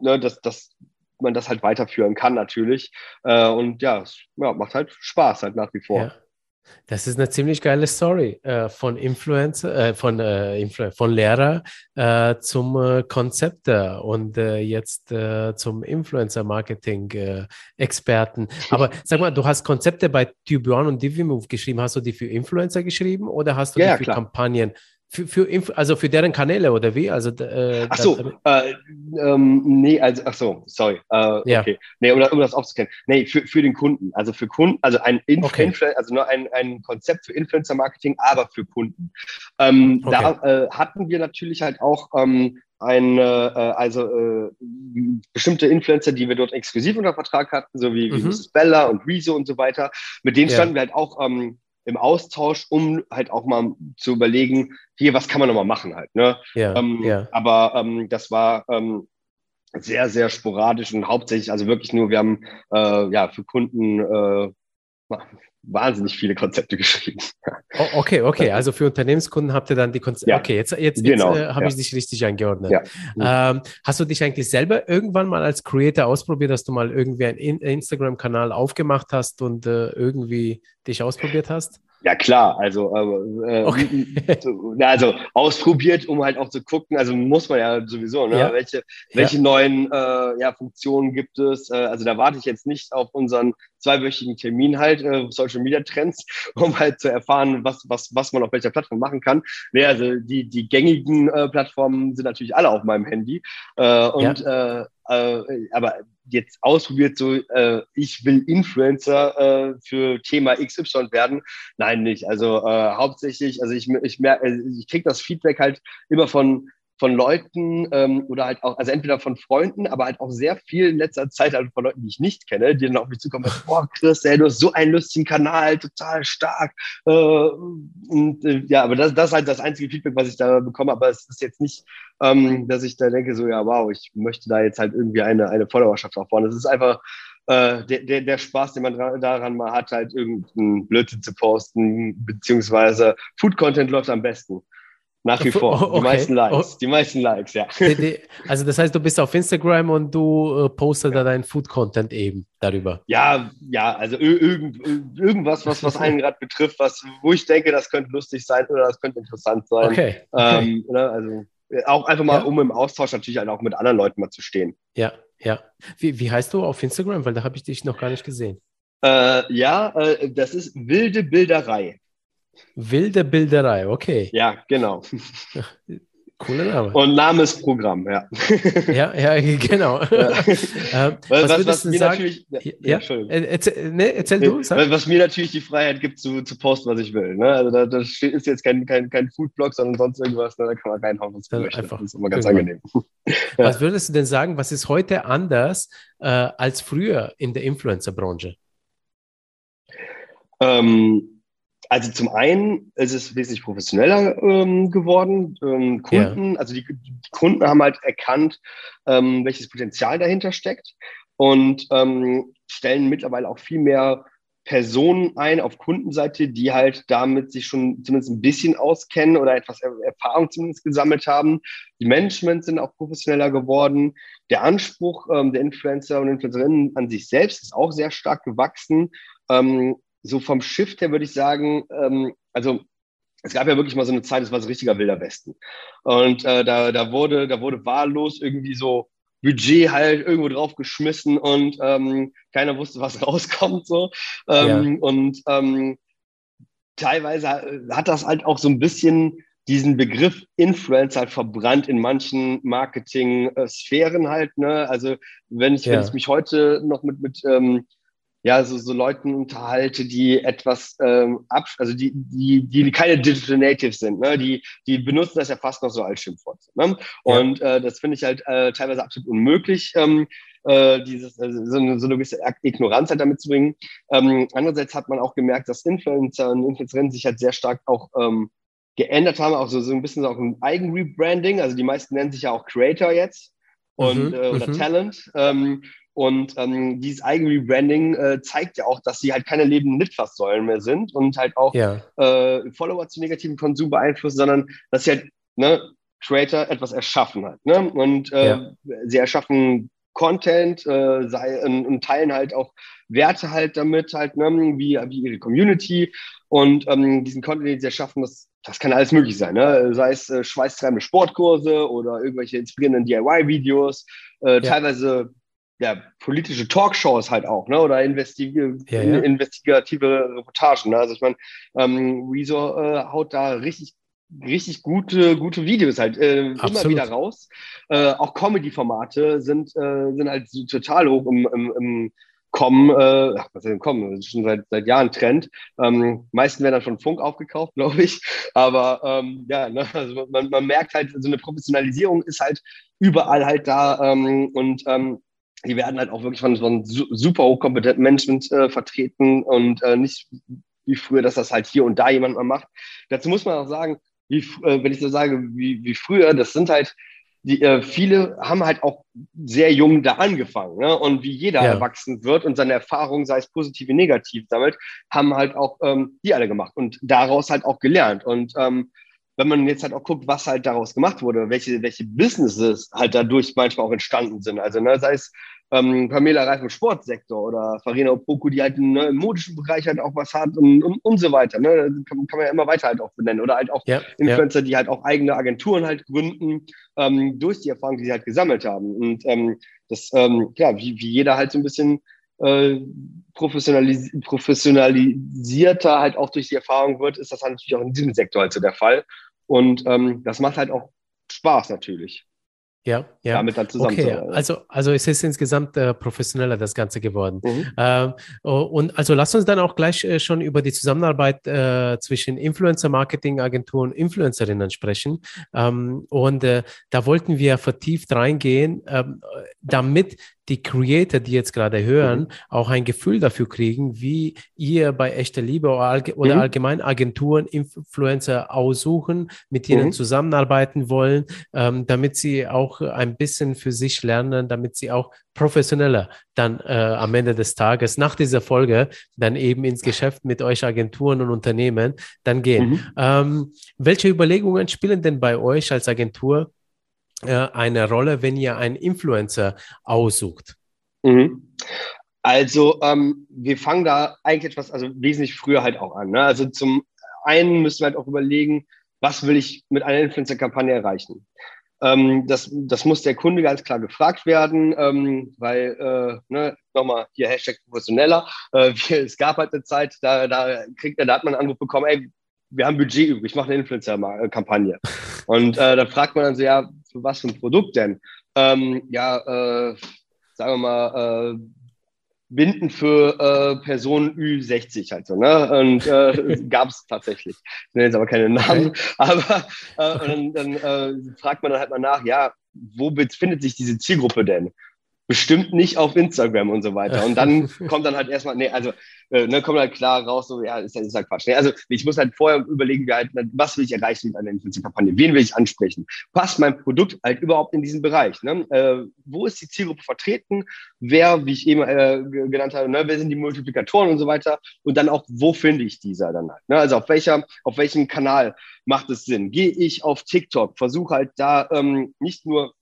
ne, dass, dass man das halt weiterführen kann natürlich äh, und ja, es ja, macht halt Spaß halt nach wie vor. Ja. Das ist eine ziemlich geile Story äh, von Influencer, äh, von, äh, Influ von Lehrer äh, zum äh, Konzepter und äh, jetzt zum Influencer-Marketing-Experten. *laughs* Aber sag mal, du hast Konzepte bei Tubuan und Divimove geschrieben. Hast du die für Influencer geschrieben oder hast du ja, die für klar. Kampagnen? Für, für also für deren Kanäle oder wie? Also, äh, ach so, äh, ähm, nee, also, ach so, sorry. Äh, ja. Okay. Nee, um, um das aufzuklären. Nee, für, für den Kunden. Also für Kunden, also ein Influencer, okay. also nur ein, ein Konzept für Influencer-Marketing, aber für Kunden. Ähm, okay. Da äh, hatten wir natürlich halt auch ähm, eine, äh, also äh, bestimmte Influencer, die wir dort exklusiv unter Vertrag hatten, so wie, mhm. wie Mrs. Bella und Rezo und so weiter. Mit denen standen wir halt auch ähm, im Austausch, um halt auch mal zu überlegen, hier, was kann man nochmal machen halt. Ne? Ja, ähm, ja. Aber ähm, das war ähm, sehr, sehr sporadisch und hauptsächlich, also wirklich nur, wir haben äh, ja für Kunden äh, wahnsinnig viele Konzepte *laughs* geschrieben. Oh, okay, okay. Also für Unternehmenskunden habt ihr dann die Konzepte. Ja. Okay, jetzt, jetzt, genau. jetzt äh, habe ja. ich dich richtig eingeordnet. Ja. Ähm, hast du dich eigentlich selber irgendwann mal als Creator ausprobiert, dass du mal irgendwie einen Instagram-Kanal aufgemacht hast und äh, irgendwie dich ausprobiert hast? Ja klar, also, äh, okay. *laughs* also ausprobiert, um halt auch zu gucken, also muss man ja sowieso, ne? Ja. welche, welche ja. neuen äh, ja, Funktionen gibt es. Äh, also da warte ich jetzt nicht auf unseren zweiwöchigen Termin halt, äh, Social Media Trends, *laughs* um halt zu erfahren, was, was, was man auf welcher Plattform machen kann. Nee, also die, die gängigen äh, Plattformen sind natürlich alle auf meinem Handy. Äh, und ja. äh, äh, aber jetzt ausprobiert, so äh, ich will Influencer äh, für Thema XY werden. Nein, nicht. Also äh, hauptsächlich, also ich, ich, mer ich kriege das Feedback halt immer von von Leuten ähm, oder halt auch, also entweder von Freunden, aber halt auch sehr viel in letzter Zeit halt von Leuten, die ich nicht kenne, die dann auf mich zukommen, *laughs* boah, Chris, ey, du hast so einen lustigen Kanal, total stark. Äh, und äh, ja, aber das, das ist halt das einzige Feedback, was ich da bekomme, aber es ist jetzt nicht, ähm, dass ich da denke, so, ja, wow, ich möchte da jetzt halt irgendwie eine, eine Followerschaft aufbauen. Es ist einfach, äh, der, der, der Spaß, den man daran mal hat, halt irgendeinen Blödsinn zu posten, beziehungsweise Food-Content läuft am besten. Nach wie vor. Okay. Die meisten Likes. Oh. Die meisten Likes, ja. Also das heißt, du bist auf Instagram und du äh, postest da deinen Food-Content eben darüber. Ja, ja, also irgend, irgendwas, was, was einen gerade betrifft, was, wo ich denke, das könnte lustig sein oder das könnte interessant sein. Okay. okay. Ähm, ne, also auch einfach mal, ja. um im Austausch natürlich halt auch mit anderen Leuten mal zu stehen. Ja, ja. Wie, wie heißt du auf Instagram? Weil da habe ich dich noch gar nicht gesehen. Äh, ja, äh, das ist wilde Bilderei. Wilde Bilderei, okay. Ja, genau. Cooler Name. Und Name ist Programm, ja. ja, ja, genau. Ja. *laughs* ähm, was, was, was mir sagen? natürlich. Ja, ja äh, erzähl, ne, erzähl du. Sag. Was mir natürlich die Freiheit gibt, zu, zu posten, was ich will. Ne? Also da, das ist jetzt kein, kein, kein Foodblog, sondern sonst irgendwas. Ne? Da kann man reinhauen, was man möchte. Einfach das ist immer ganz angenehm. Was würdest du denn sagen, was ist heute anders äh, als früher in der Influencer-Branche? Ähm, also zum einen ist es wesentlich professioneller ähm, geworden. Ähm, Kunden, ja. also die, die, Kunden haben halt erkannt, ähm, welches Potenzial dahinter steckt und ähm, stellen mittlerweile auch viel mehr Personen ein auf Kundenseite, die halt damit sich schon zumindest ein bisschen auskennen oder etwas Erfahrung zumindest gesammelt haben. Die Management sind auch professioneller geworden. Der Anspruch ähm, der Influencer und Influencerinnen an sich selbst ist auch sehr stark gewachsen. Ähm, so vom Shift her würde ich sagen, ähm, also es gab ja wirklich mal so eine Zeit, es war so richtiger wilder Westen. Und äh, da, da, wurde, da wurde wahllos irgendwie so Budget halt irgendwo drauf geschmissen und ähm, keiner wusste, was *laughs* rauskommt. So. Ähm, ja. Und ähm, teilweise hat das halt auch so ein bisschen diesen Begriff Influencer halt verbrannt in manchen Marketing-Sphären halt. Ne? Also wenn ich, ja. wenn ich mich heute noch mit, mit ähm, ja, so, so Leuten unterhalte, die etwas ähm, ab, also die, die, die keine Digital Natives sind, ne? die, die benutzen das ja fast noch so als Schimpfwort. Ne? Und ja. äh, das finde ich halt äh, teilweise absolut unmöglich, ähm, äh, dieses, äh, so, eine, so eine gewisse Ignoranz halt damit zu bringen. Ähm, andererseits hat man auch gemerkt, dass Influencer und Influencerinnen sich halt sehr stark auch ähm, geändert haben, auch so, so ein bisschen auch ein Eigenrebranding. Also die meisten nennen sich ja auch Creator jetzt und mhm, äh, oder mhm. Talent. Ähm, und ähm, dieses Eigenrebranding äh, zeigt ja auch, dass sie halt keine lebenden Litfaßsäulen mehr sind und halt auch ja. äh, Follower zu negativem Konsum beeinflussen, sondern dass sie halt ne, Creator etwas erschaffen hat. Ne? Und äh, ja. sie erschaffen Content äh, sei, und, und, teilen halt auch Werte halt damit, halt, ne, wie, wie ihre Community. Und ähm, diesen Content, den sie erschaffen, das, das kann alles möglich sein. Ne? Sei es äh, schweißtreibende Sportkurse oder irgendwelche inspirierenden DIY-Videos, äh, ja. teilweise ja, politische Talkshows halt auch, ne? Oder investig ja, ja. investigative Reportagen. Ne? Also ich meine, ähm, Rezo äh, haut da richtig richtig gute, gute Videos halt äh, immer wieder raus. Äh, auch Comedy-Formate sind, äh, sind halt so total hoch im, im, im Kommen, äh, ach, was ist denn kommen? Das ist schon seit, seit Jahren Trend. Ähm, meisten werden dann von Funk aufgekauft, *laughs* glaube ich. Aber ähm, ja, ne, also man, man merkt halt, so eine Professionalisierung ist halt überall halt da ähm, und ähm, die werden halt auch wirklich von, von super hochkompetenten Management äh, vertreten und äh, nicht wie früher, dass das halt hier und da jemand mal macht. Dazu muss man auch sagen, wie, äh, wenn ich so sage, wie, wie früher, das sind halt, die, äh, viele haben halt auch sehr jung da angefangen. Ne? Und wie jeder ja. erwachsen wird und seine Erfahrungen, sei es positiv wie negativ, sammelt, haben halt auch ähm, die alle gemacht und daraus halt auch gelernt. Und ähm, wenn man jetzt halt auch guckt, was halt daraus gemacht wurde, welche, welche Businesses halt dadurch manchmal auch entstanden sind. Also ne, sei es ähm, Pamela Reif im Sportsektor oder Farina Opoku, die halt ne, im modischen Bereich halt auch was hat und, und, und so weiter. Ne? Kann, kann, man ja immer weiter halt auch benennen. Oder halt auch ja, Influencer, ja. die halt auch eigene Agenturen halt gründen, ähm, durch die Erfahrung, die sie halt gesammelt haben. Und ähm, das, ähm, ja, wie, wie jeder halt so ein bisschen äh, professionalis professionalisierter halt auch durch die Erfahrung wird, ist das halt natürlich auch in diesem Sektor halt so der Fall. Und ähm, das macht halt auch Spaß natürlich. Ja, ja. Damit dann zusammen. Okay, also, also es ist insgesamt äh, professioneller das Ganze geworden. Mhm. Ähm, und also lass uns dann auch gleich äh, schon über die Zusammenarbeit äh, zwischen Influencer-Marketing-Agenturen und Influencerinnen sprechen. Ähm, und äh, da wollten wir vertieft reingehen, ähm, damit die Creator, die jetzt gerade hören, mhm. auch ein Gefühl dafür kriegen, wie ihr bei echter Liebe oder, allge oder mhm. allgemein Agenturen Influencer aussuchen, mit denen mhm. zusammenarbeiten wollen, ähm, damit sie auch ein bisschen für sich lernen, damit sie auch professioneller dann äh, am Ende des Tages nach dieser Folge dann eben ins Geschäft mit euch Agenturen und Unternehmen dann gehen. Mhm. Ähm, welche Überlegungen spielen denn bei euch als Agentur äh, eine Rolle, wenn ihr einen Influencer aussucht? Mhm. Also ähm, wir fangen da eigentlich etwas, also wesentlich früher halt auch an. Ne? Also zum einen müssen wir halt auch überlegen, was will ich mit einer Influencer-Kampagne erreichen? Ähm, das, das muss der Kunde ganz klar gefragt werden, ähm, weil, äh, ne, nochmal hier Hashtag professioneller, äh, es gab halt eine Zeit, da, da kriegt da hat man einen Anruf bekommen, ey, wir haben Budget übrig, ich mache eine Influencer-Kampagne. Und äh, da fragt man dann so, ja, für was für ein Produkt denn? Ähm, ja, äh, sagen wir mal, äh, Binden für äh, Personen Ü60 halt so, ne? Und äh, *laughs* gab es tatsächlich. Ich nenne jetzt aber keine Namen. Okay. Aber äh, dann, dann äh, fragt man dann halt mal nach, ja, wo befindet sich diese Zielgruppe denn? Bestimmt nicht auf Instagram und so weiter. Und dann *laughs* kommt dann halt erstmal, nee, also äh, ne, kommt halt klar raus, so, ja, ist, ist halt Quatsch. Nee, also ich muss halt vorher überlegen, wie halt, was will ich erreichen mit einer Influencer-Kampagne? Wen will ich ansprechen? Passt mein Produkt halt überhaupt in diesen Bereich? Ne? Äh, wo ist die Zielgruppe vertreten? Wer, wie ich eben äh, genannt habe, ne, wer sind die Multiplikatoren und so weiter? Und dann auch, wo finde ich dieser dann halt? Ne? Also auf welcher, auf welchem Kanal macht es Sinn? Gehe ich auf TikTok, versuche halt da ähm, nicht nur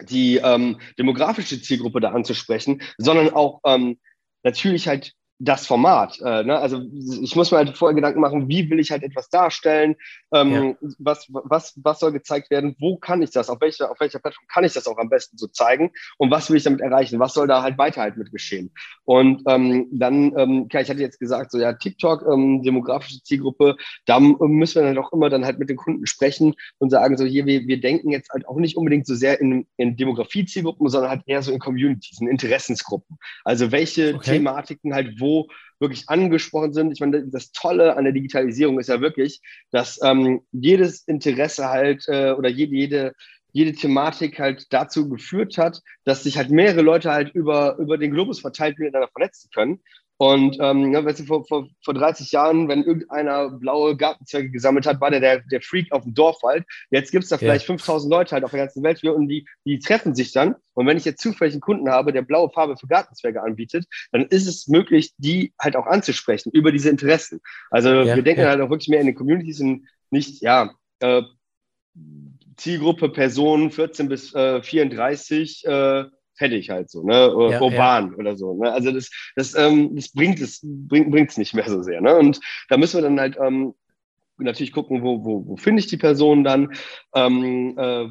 die ähm, demografische Zielgruppe da anzusprechen, sondern auch ähm, natürlich halt das Format. Äh, ne? Also ich muss mir halt vorher Gedanken machen, wie will ich halt etwas darstellen, ähm, ja. was, was, was soll gezeigt werden, wo kann ich das, auf welcher, auf welcher Plattform kann ich das auch am besten so zeigen und was will ich damit erreichen, was soll da halt weiter halt mit geschehen. Und ähm, dann, ähm, klar, ich hatte jetzt gesagt, so ja, TikTok, ähm, demografische Zielgruppe, da müssen wir dann auch immer dann halt mit den Kunden sprechen und sagen, so hier, wir, wir denken jetzt halt auch nicht unbedingt so sehr in, in Demografie-Zielgruppen, sondern halt eher so in Communities, in Interessensgruppen. Also welche okay. Thematiken halt wo wirklich angesprochen sind. Ich meine, das Tolle an der Digitalisierung ist ja wirklich, dass ähm, jedes Interesse halt äh, oder jede, jede, jede Thematik halt dazu geführt hat, dass sich halt mehrere Leute halt über, über den Globus verteilt miteinander vernetzen können. Und ähm, ne, weißt du, vor, vor, vor 30 Jahren, wenn irgendeiner blaue Gartenzwerge gesammelt hat, war der der, der Freak auf dem Dorf halt. Jetzt gibt es da vielleicht ja. 5000 Leute halt auf der ganzen Welt und die, die treffen sich dann. Und wenn ich jetzt zufällig einen Kunden habe, der blaue Farbe für Gartenzwerge anbietet, dann ist es möglich, die halt auch anzusprechen über diese Interessen. Also ja, wir denken halt auch wirklich mehr in den Communities und nicht, ja, äh, Zielgruppe Personen 14 bis äh, 34, äh, fertig halt so, ne? Ja, Urban ja. oder so. Ne? Also das, das, ähm, das bringt es bringt bringt's nicht mehr so sehr. Ne? Und da müssen wir dann halt ähm, natürlich gucken, wo, wo, wo finde ich die Person dann, ähm, äh,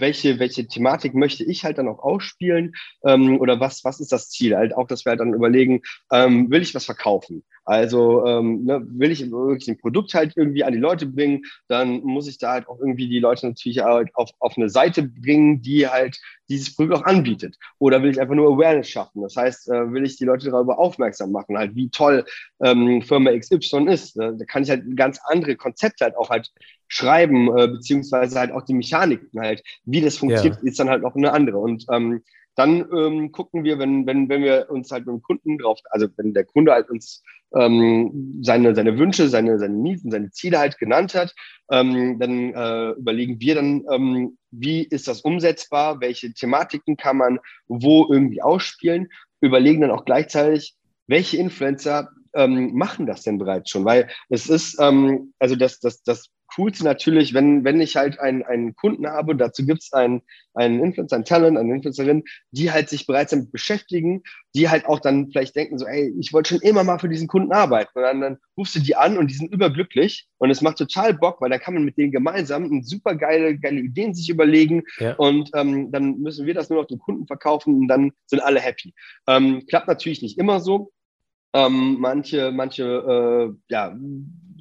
welche, welche Thematik möchte ich halt dann auch ausspielen ähm, oder was, was ist das Ziel? Halt auch, dass wir halt dann überlegen, ähm, will ich was verkaufen? Also ähm, ne, will ich wirklich ein Produkt halt irgendwie an die Leute bringen, dann muss ich da halt auch irgendwie die Leute natürlich halt auf, auf eine Seite bringen, die halt dieses Produkt auch anbietet. Oder will ich einfach nur Awareness schaffen? Das heißt, äh, will ich die Leute darüber aufmerksam machen, halt wie toll ähm, Firma XY ist. Da kann ich halt ganz andere Konzepte halt auch halt schreiben, äh, beziehungsweise halt auch die Mechaniken halt, wie das funktioniert, ja. ist dann halt auch eine andere. Und ähm, dann ähm, gucken wir, wenn, wenn, wenn wir uns halt mit dem Kunden drauf, also wenn der Kunde halt uns ähm, seine, seine Wünsche, seine, seine Needs und seine Ziele halt genannt hat, ähm, dann äh, überlegen wir dann, ähm, wie ist das umsetzbar, welche Thematiken kann man wo irgendwie ausspielen, überlegen dann auch gleichzeitig, welche Influencer ähm, machen das denn bereits schon? Weil es ist, ähm, also das, das, das Coolste natürlich, wenn, wenn ich halt einen, einen Kunden habe, dazu gibt es einen, einen Influencer, einen Talent, eine Influencerin, die halt sich bereits damit beschäftigen, die halt auch dann vielleicht denken so, ey, ich wollte schon immer mal für diesen Kunden arbeiten. Und dann, dann rufst du die an und die sind überglücklich und es macht total Bock, weil da kann man mit denen gemeinsam super geile, geile Ideen sich überlegen ja. und ähm, dann müssen wir das nur noch den Kunden verkaufen und dann sind alle happy. Ähm, klappt natürlich nicht immer so. Ähm, manche, manche, äh, ja,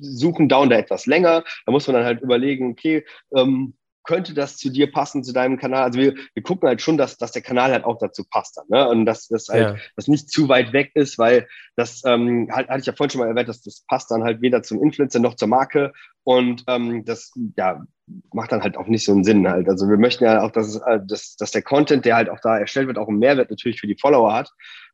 suchen down da etwas länger. Da muss man dann halt überlegen, okay, ähm, könnte das zu dir passen, zu deinem Kanal? Also wir, wir gucken halt schon, dass, dass der Kanal halt auch dazu passt dann, ne? Und dass das halt, ja. das nicht zu weit weg ist, weil das ähm, halt, hatte ich ja vorhin schon mal erwähnt, dass das passt dann halt weder zum Influencer noch zur Marke und ähm, das ja macht dann halt auch nicht so einen Sinn halt. Also wir möchten ja auch, dass, äh, dass, dass der Content, der halt auch da erstellt wird, auch einen Mehrwert natürlich für die Follower hat,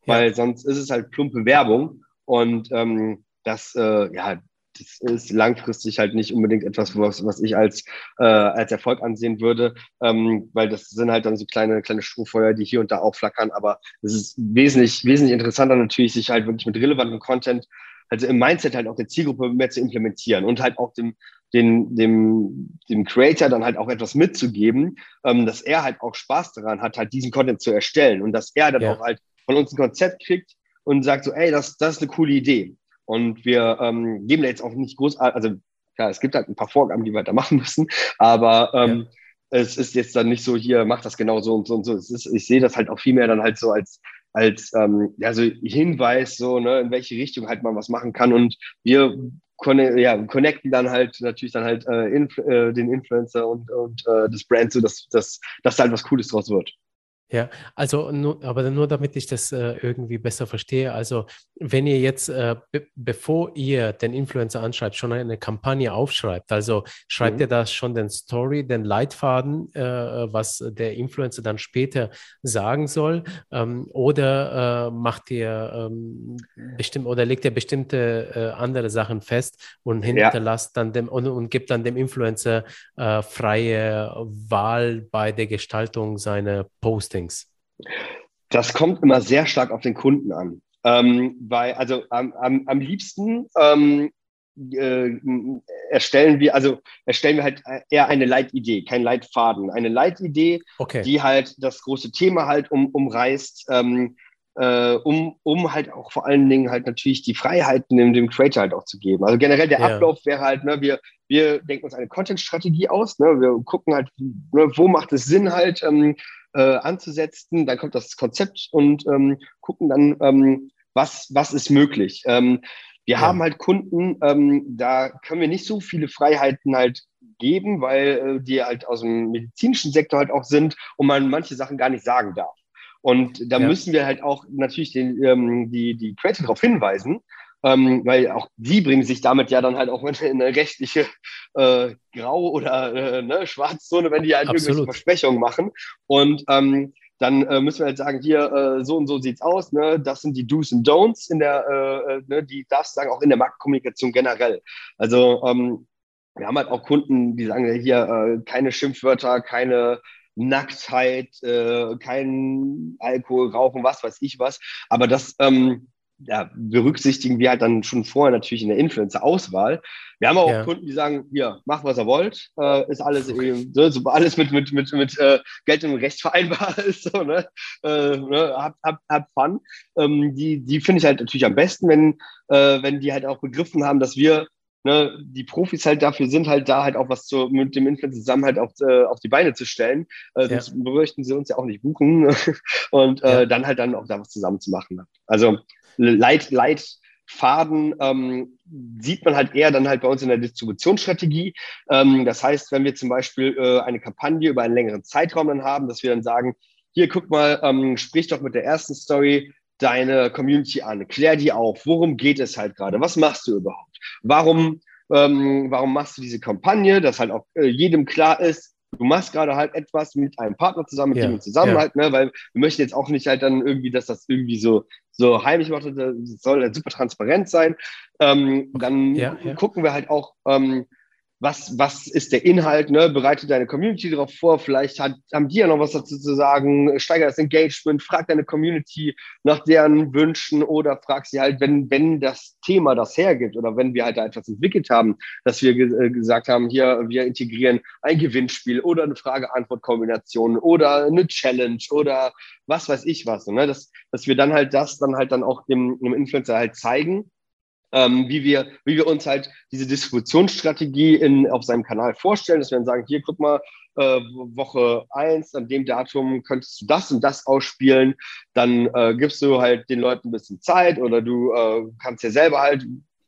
ja. weil sonst ist es halt plumpe Werbung und ähm, das, äh, ja, das ist langfristig halt nicht unbedingt etwas, was, was ich als, äh, als Erfolg ansehen würde, ähm, weil das sind halt dann so kleine, kleine Strohfeuer, die hier und da aufflackern. Aber es ist wesentlich, wesentlich interessanter natürlich, sich halt wirklich mit relevantem Content, also im Mindset halt auch der Zielgruppe mehr zu implementieren und halt auch dem, den, dem, dem Creator dann halt auch etwas mitzugeben, ähm, dass er halt auch Spaß daran hat, halt diesen Content zu erstellen und dass er dann ja. auch halt von uns ein Konzept kriegt und sagt so, ey, das, das ist eine coole Idee. Und wir ähm, geben da jetzt auch nicht groß, also ja, es gibt halt ein paar Vorgaben, die wir da *laughs* machen müssen, aber ähm, ja. es ist jetzt dann nicht so, hier, mach das genau so und so und so. Es ist, ich sehe das halt auch viel mehr dann halt so als, als ähm, ja, so Hinweis, so, ne, in welche Richtung halt man was machen kann. Und wir ja, connecten dann halt natürlich dann halt äh, Inf äh, den Influencer und, und äh, das Brand so, dass, dass, dass da halt was Cooles draus wird. Ja, also nur, aber nur damit ich das äh, irgendwie besser verstehe. Also wenn ihr jetzt, äh, be bevor ihr den Influencer anschreibt, schon eine Kampagne aufschreibt, also schreibt mhm. ihr da schon den Story, den Leitfaden, äh, was der Influencer dann später sagen soll, ähm, oder äh, macht ihr ähm, bestimmt oder legt ihr bestimmte äh, andere Sachen fest und hinterlasst ja. dann dem und, und, gibt dann dem Influencer äh, freie Wahl bei der Gestaltung seiner Posts. Postings? Das kommt immer sehr stark auf den Kunden an. Ähm, weil, also am, am, am liebsten ähm, äh, erstellen wir, also erstellen wir halt eher eine Leitidee, kein Leitfaden. Eine Leitidee, okay. die halt das große Thema halt um, umreißt, ähm, äh, um, um halt auch vor allen Dingen halt natürlich die Freiheiten dem, dem Creator halt auch zu geben. Also generell der ja. Ablauf wäre halt, ne, wir, wir denken uns eine Content-Strategie aus, ne, wir gucken halt, ne, wo macht es Sinn halt, ähm, äh, anzusetzen. Dann kommt das Konzept und ähm, gucken dann, ähm, was, was ist möglich. Ähm, wir ja. haben halt Kunden, ähm, da können wir nicht so viele Freiheiten halt geben, weil äh, die halt aus dem medizinischen Sektor halt auch sind und man manche Sachen gar nicht sagen darf. Und da ja. müssen wir halt auch natürlich den, ähm, die, die Creator darauf hinweisen, ähm, weil auch die bringen sich damit ja dann halt auch in eine rechtliche äh, Grau- oder äh, ne, Schwarzzone, wenn die halt Absolut. irgendwelche Versprechungen machen. Und ähm, dann äh, müssen wir halt sagen, hier, äh, so und so sieht's aus, ne? Das sind die Do's und Don'ts in der, äh, äh ne, die darfst sagen, auch in der Marktkommunikation generell. Also ähm, wir haben halt auch Kunden, die sagen hier, keine Schimpfwörter, keine Nacktheit, kein Alkohol, Rauchen, was weiß ich was. Aber das ähm, ja, berücksichtigen wir halt dann schon vorher natürlich in der Influencer-Auswahl. Wir haben auch ja. Kunden, die sagen, hier, macht was ihr wollt, äh, ist alles okay. so, so, alles mit, mit, mit, mit äh, Geld und Recht *laughs* vereinbar ist, so, ne? Äh, ne? Habt hab, hab Fun. Ähm, die die finde ich halt natürlich am besten, wenn, äh, wenn die halt auch begriffen haben, dass wir Ne, die Profis halt dafür sind, halt da halt auch was zu, mit dem Influencer zusammen halt auf, äh, auf die Beine zu stellen. Äh, ja. Sonst möchten sie uns ja auch nicht buchen *laughs* und äh, ja. dann halt dann auch da was zusammen zu machen. Also Leit, Leitfaden ähm, sieht man halt eher dann halt bei uns in der Distributionsstrategie. Ähm, das heißt, wenn wir zum Beispiel äh, eine Kampagne über einen längeren Zeitraum dann haben, dass wir dann sagen, hier guck mal, ähm, sprich doch mit der ersten Story deine Community an, klär die auf, worum geht es halt gerade, was machst du überhaupt, warum, ähm, warum machst du diese Kampagne, dass halt auch äh, jedem klar ist, du machst gerade halt etwas mit einem Partner zusammen, mit ja, dem zusammen ja. halt, ne, weil wir möchten jetzt auch nicht halt dann irgendwie, dass das irgendwie so, so heimlich macht, das soll halt super transparent sein. Ähm, dann ja, gucken wir halt auch, ähm, was, was ist der Inhalt, ne? bereite deine Community darauf vor, vielleicht hat, haben die ja noch was dazu zu sagen, steigere das Engagement, frag deine Community nach deren Wünschen oder frag sie halt, wenn, wenn das Thema das hergibt oder wenn wir halt da etwas entwickelt haben, dass wir ge äh, gesagt haben, hier, wir integrieren ein Gewinnspiel oder eine Frage-Antwort-Kombination oder eine Challenge oder was weiß ich was, ne? dass, dass wir dann halt das dann halt dann auch dem, dem Influencer halt zeigen ähm, wie, wir, wie wir uns halt diese Distributionsstrategie in, auf seinem Kanal vorstellen, dass wir dann sagen, hier, guck mal, äh, Woche eins an dem Datum könntest du das und das ausspielen, dann äh, gibst du halt den Leuten ein bisschen Zeit oder du äh, kannst ja selber halt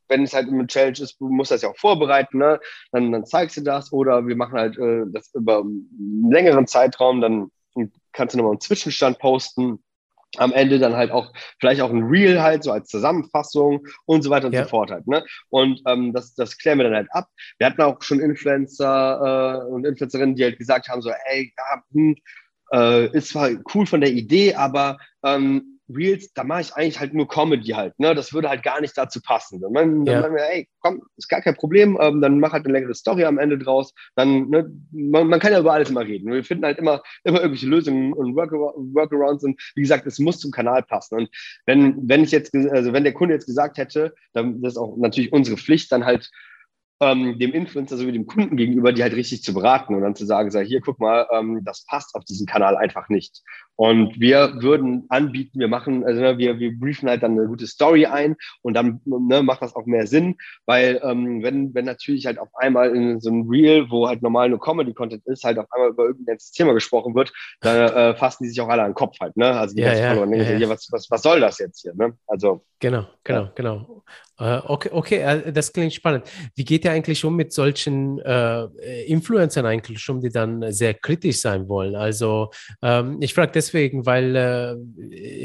wenn es halt eine Challenge ist, du musst das ja auch vorbereiten, ne? dann, dann zeigst du das oder wir machen halt äh, das über einen längeren Zeitraum, dann kannst du nochmal einen Zwischenstand posten am Ende dann halt auch vielleicht auch ein Reel halt so als Zusammenfassung und so weiter und ja. so fort halt. Ne? Und ähm, das, das klären wir dann halt ab. Wir hatten auch schon Influencer äh, und Influencerinnen, die halt gesagt haben so, ey, ja, hm, äh, ist zwar cool von der Idee, aber ähm, Reels, da mache ich eigentlich halt nur Comedy halt. Ne? Das würde halt gar nicht dazu passen. Dann, dann ja. meinen wir, ey, komm, ist gar kein Problem, ähm, dann mach halt eine längere Story am Ende draus. Dann, ne, man, man, kann ja über alles immer reden. Wir finden halt immer, immer irgendwelche Lösungen und Workarounds und wie gesagt, es muss zum Kanal passen. Und wenn, wenn ich jetzt, also wenn der Kunde jetzt gesagt hätte, dann das ist auch natürlich unsere Pflicht, dann halt ähm, dem Influencer sowie dem Kunden gegenüber, die halt richtig zu beraten und dann zu sagen, sei hier, guck mal, ähm, das passt auf diesen Kanal einfach nicht. Und wir würden anbieten, wir machen, also ne, wir, wir briefen halt dann eine gute Story ein und dann ne, macht das auch mehr Sinn, weil ähm, wenn, wenn natürlich halt auf einmal in so einem Reel, wo halt normal nur Comedy-Content ist, halt auf einmal über irgendein Thema gesprochen wird, dann äh, fassen die sich auch alle an den Kopf halt, ne? Also die ja, ja, ja, ja. Was, was, was soll das jetzt hier, ne? Also Genau, genau, ja. genau. Uh, okay, okay, äh, das klingt spannend. Wie geht ihr eigentlich um mit solchen äh, Influencern eigentlich um, die dann sehr kritisch sein wollen? Also ähm, ich frage deswegen, weil äh,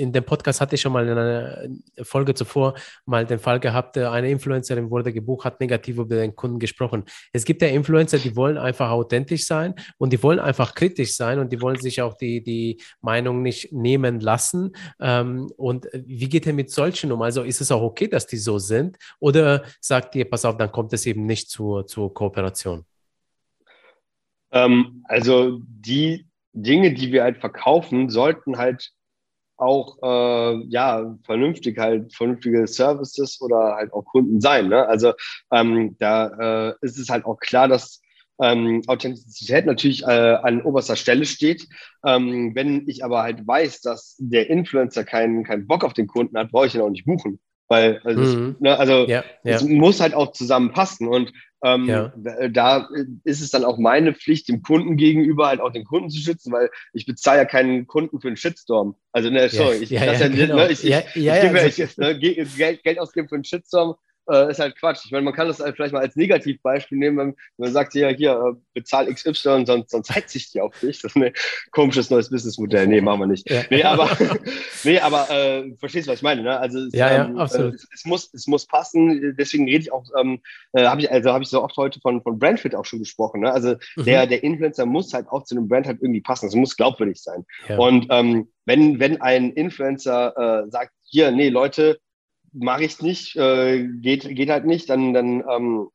in dem Podcast hatte ich schon mal in einer Folge zuvor mal den Fall gehabt, äh, eine Influencerin wurde gebucht, hat negativ über den Kunden gesprochen. Es gibt ja Influencer, die wollen einfach authentisch sein und die wollen einfach kritisch sein und die wollen sich auch die, die Meinung nicht nehmen lassen. Ähm, und wie geht ihr mit solchen um? Also ist es auch okay, dass die so sind? Oder sagt ihr, pass auf, dann kommt es eben nicht zur, zur Kooperation? Ähm, also die Dinge, die wir halt verkaufen, sollten halt auch äh, ja vernünftig halt vernünftige Services oder halt auch Kunden sein. Ne? Also ähm, da äh, ist es halt auch klar, dass ähm, Authentizität natürlich äh, an oberster Stelle steht. Ähm, wenn ich aber halt weiß, dass der Influencer keinen keinen Bock auf den Kunden hat, brauche ich ihn auch nicht buchen. Weil, also, mhm. es, ne, also ja, ja. es muss halt auch zusammenpassen. Und ähm, ja. da ist es dann auch meine Pflicht, dem Kunden gegenüber halt auch den Kunden zu schützen, weil ich bezahle ja keinen Kunden für einen Shitstorm. Also, ne, sorry, ich, ja, ja, ja, genau. ne, ich, ich, ich, ich, also, ne, Geld, Geld ausgeben für einen Shitstorm äh, ist halt Quatsch. Ich meine, man kann das halt vielleicht mal als Negativbeispiel nehmen, wenn man sagt, ja, hier, äh, bezahl XY, sonst, sonst *laughs* hetze ich die auf dich. Das ist ein komisches neues Businessmodell. Nee, machen wir nicht. Ja. Nee, aber, *laughs* *laughs* nee, aber äh, verstehst du, was ich meine? Ne? Also es, ja, ähm, ja, absolut. Äh, es, es, muss, es muss passen. Deswegen rede ich auch, ähm, äh, habe ich, also habe ich so oft heute von, von Brandfit auch schon gesprochen. Ne? Also mhm. der, der Influencer muss halt auch zu einem Brand halt irgendwie passen. Es muss glaubwürdig sein. Ja. Und ähm, wenn, wenn ein Influencer äh, sagt, hier, nee, Leute, mache ich es nicht, äh, geht, geht halt nicht, dann, dann, ähm,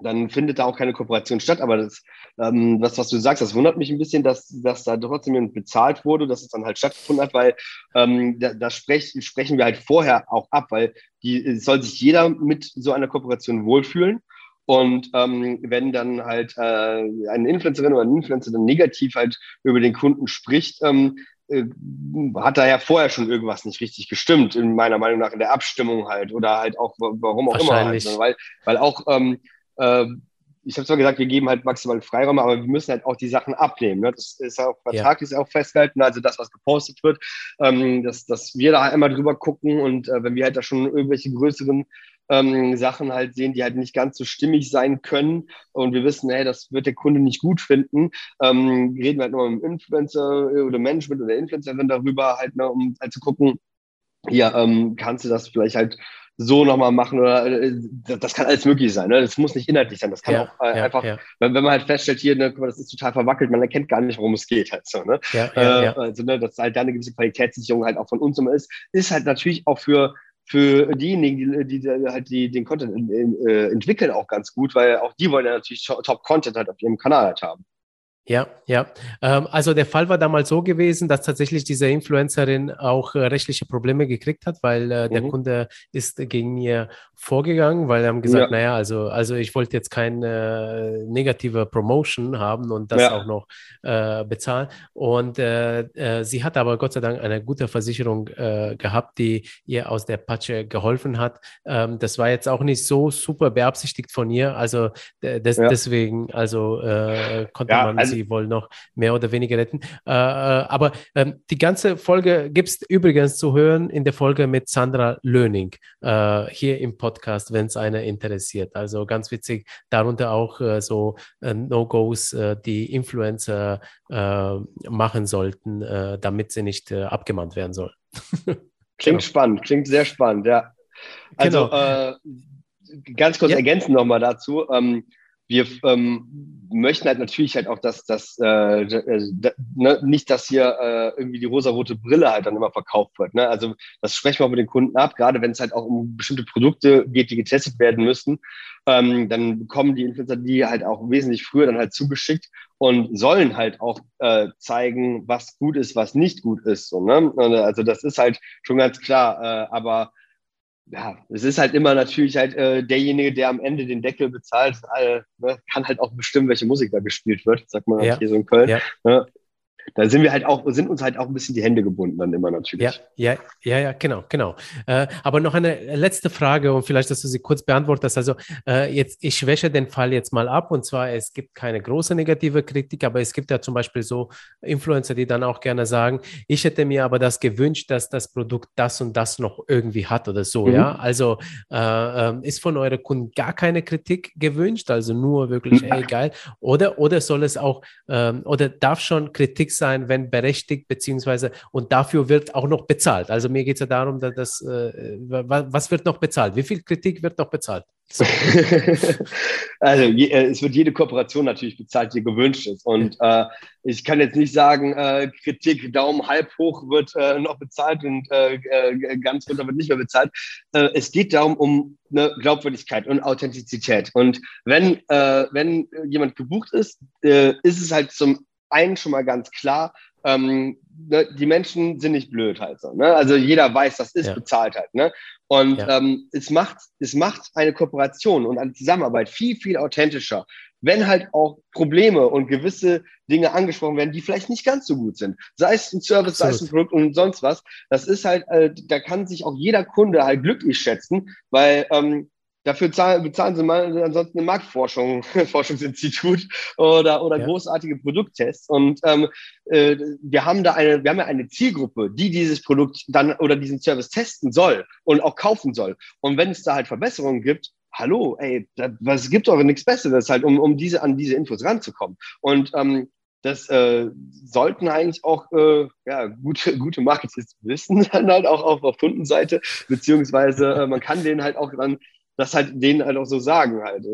dann findet da auch keine Kooperation statt. Aber das, ähm, das, was du sagst, das wundert mich ein bisschen, dass, dass da trotzdem bezahlt wurde, dass es dann halt stattgefunden hat, weil ähm, da, da sprech, sprechen wir halt vorher auch ab, weil die soll sich jeder mit so einer Kooperation wohlfühlen. Und ähm, wenn dann halt äh, eine Influencerin oder ein Influencer dann negativ halt über den Kunden spricht, ähm, äh, hat da ja vorher schon irgendwas nicht richtig gestimmt, in meiner Meinung nach in der Abstimmung halt oder halt auch, warum auch immer halt. Ne? Weil, weil auch, ähm, äh, ich habe zwar gesagt, wir geben halt maximal Freiraum, aber wir müssen halt auch die Sachen abnehmen. Ne? Das ist auch vertraglich ja. auch festgehalten, also das, was gepostet wird, ähm, dass, dass wir da einmal drüber gucken und äh, wenn wir halt da schon irgendwelche größeren ähm, Sachen halt sehen, die halt nicht ganz so stimmig sein können und wir wissen, hey, das wird der Kunde nicht gut finden, ähm, reden wir halt nochmal mit dem Influencer oder Management oder Influencerin darüber, halt, ne, um halt zu gucken, ja, ähm, kannst du das vielleicht halt so nochmal machen oder äh, das kann alles möglich sein. Ne? Das muss nicht inhaltlich sein. Das kann ja, auch äh, ja, einfach, ja. Wenn, wenn man halt feststellt, hier, ne, das ist total verwackelt, man erkennt gar nicht, worum es geht halt so. Ne? Äh, also, ne, dass halt da eine gewisse Qualitätssicherung halt auch von uns immer ist, ist halt natürlich auch für für diejenigen, die, die halt die, den Content in, in, äh, entwickeln, auch ganz gut, weil auch die wollen ja natürlich Top-Content halt auf ihrem Kanal halt haben. Ja, ja. Ähm, also der Fall war damals so gewesen, dass tatsächlich diese Influencerin auch äh, rechtliche Probleme gekriegt hat, weil äh, der mhm. Kunde ist gegen ihr vorgegangen, weil er haben gesagt, ja. naja, also, also ich wollte jetzt keine äh, negative Promotion haben und das ja. auch noch äh, bezahlen. Und äh, äh, sie hat aber Gott sei Dank eine gute Versicherung gehabt, die ihr aus der Patsche geholfen hat. Ähm, das war jetzt auch nicht so super beabsichtigt von ihr. Also das, ja. deswegen, also konnte man sie wohl noch mehr oder weniger retten. Äh, äh aber ähm, die ganze Folge gibt es übrigens zu hören in der Folge mit Sandra Löning äh, hier im Podcast, wenn es einer interessiert. Also ganz witzig, darunter auch äh, so äh, No-Gos, die Influencer machen sollten, damit sie nicht abgemahnt werden sollen. *laughs* Klingt genau. spannend, klingt sehr spannend, ja. Also genau. ganz kurz ja. ergänzen nochmal dazu. Ähm, wir ähm, möchten halt natürlich halt auch, dass das äh, ne, nicht, dass hier äh, irgendwie die rosarote Brille halt dann immer verkauft wird. Ne? Also das sprechen wir auch mit den Kunden ab, gerade wenn es halt auch um bestimmte Produkte geht, die getestet werden müssen. Ähm, dann bekommen die Influencer die halt auch wesentlich früher dann halt zugeschickt und sollen halt auch äh, zeigen, was gut ist, was nicht gut ist. So, ne? Also das ist halt schon ganz klar. Äh, aber ja, es ist halt immer natürlich halt äh, derjenige, der am Ende den Deckel bezahlt, äh, ne, kann halt auch bestimmen, welche Musik da gespielt wird, sagt man ja. hier so in Köln. Ja. Ne? Da sind wir halt auch, sind uns halt auch ein bisschen die Hände gebunden dann immer natürlich. Ja, ja, ja, ja genau, genau. Äh, aber noch eine letzte Frage und vielleicht, dass du sie kurz beantwortest. Also äh, jetzt, ich schwäche den Fall jetzt mal ab und zwar, es gibt keine große negative Kritik, aber es gibt ja zum Beispiel so Influencer, die dann auch gerne sagen, ich hätte mir aber das gewünscht, dass das Produkt das und das noch irgendwie hat oder so, mhm. ja. Also äh, ähm, ist von euren Kunden gar keine Kritik gewünscht, also nur wirklich, ey, geil. Oder, oder soll es auch, ähm, oder darf schon Kritik sein, wenn berechtigt, beziehungsweise und dafür wird auch noch bezahlt. Also mir geht es ja darum, dass, dass äh, was wird noch bezahlt? Wie viel Kritik wird noch bezahlt? So. *laughs* also je, äh, es wird jede Kooperation natürlich bezahlt, die gewünscht ist. Und äh, ich kann jetzt nicht sagen, äh, Kritik Daumen halb hoch wird äh, noch bezahlt und äh, äh, ganz runter wird nicht mehr bezahlt. es geht darum um eine Glaubwürdigkeit und Authentizität. Und wenn, wenn jemand gebucht ist, ist es halt zum einen schon mal ganz klar, ähm, ne, die Menschen sind nicht blöd halt so. Ne? Also jeder weiß, das ist ja. bezahlt halt. Ne? Und ja. ähm, es, macht, es macht eine Kooperation und eine Zusammenarbeit viel, viel authentischer, wenn halt auch Probleme und gewisse Dinge angesprochen werden, die vielleicht nicht ganz so gut sind. Sei es ein Service, Absolut. sei es ein Produkt und sonst was. Das ist halt, äh, da kann sich auch jeder Kunde halt glücklich schätzen, weil ähm, Dafür zahlen, bezahlen sie mal ansonsten eine Marktforschung, *laughs* Forschungsinstitut oder, oder ja. großartige Produkttests. Und ähm, äh, wir haben da eine, wir haben ja eine Zielgruppe, die dieses Produkt dann oder diesen Service testen soll und auch kaufen soll. Und wenn es da halt Verbesserungen gibt, hallo, ey, was gibt doch nichts Besseres halt, um, um diese an diese Infos ranzukommen. Und ähm, das äh, sollten eigentlich auch äh, ja, gute, *laughs* gute Marketeers wissen, dann halt auch auf, auf Kundenseite, beziehungsweise äh, man kann denen halt auch dann das halt denen halt auch so sagen halt.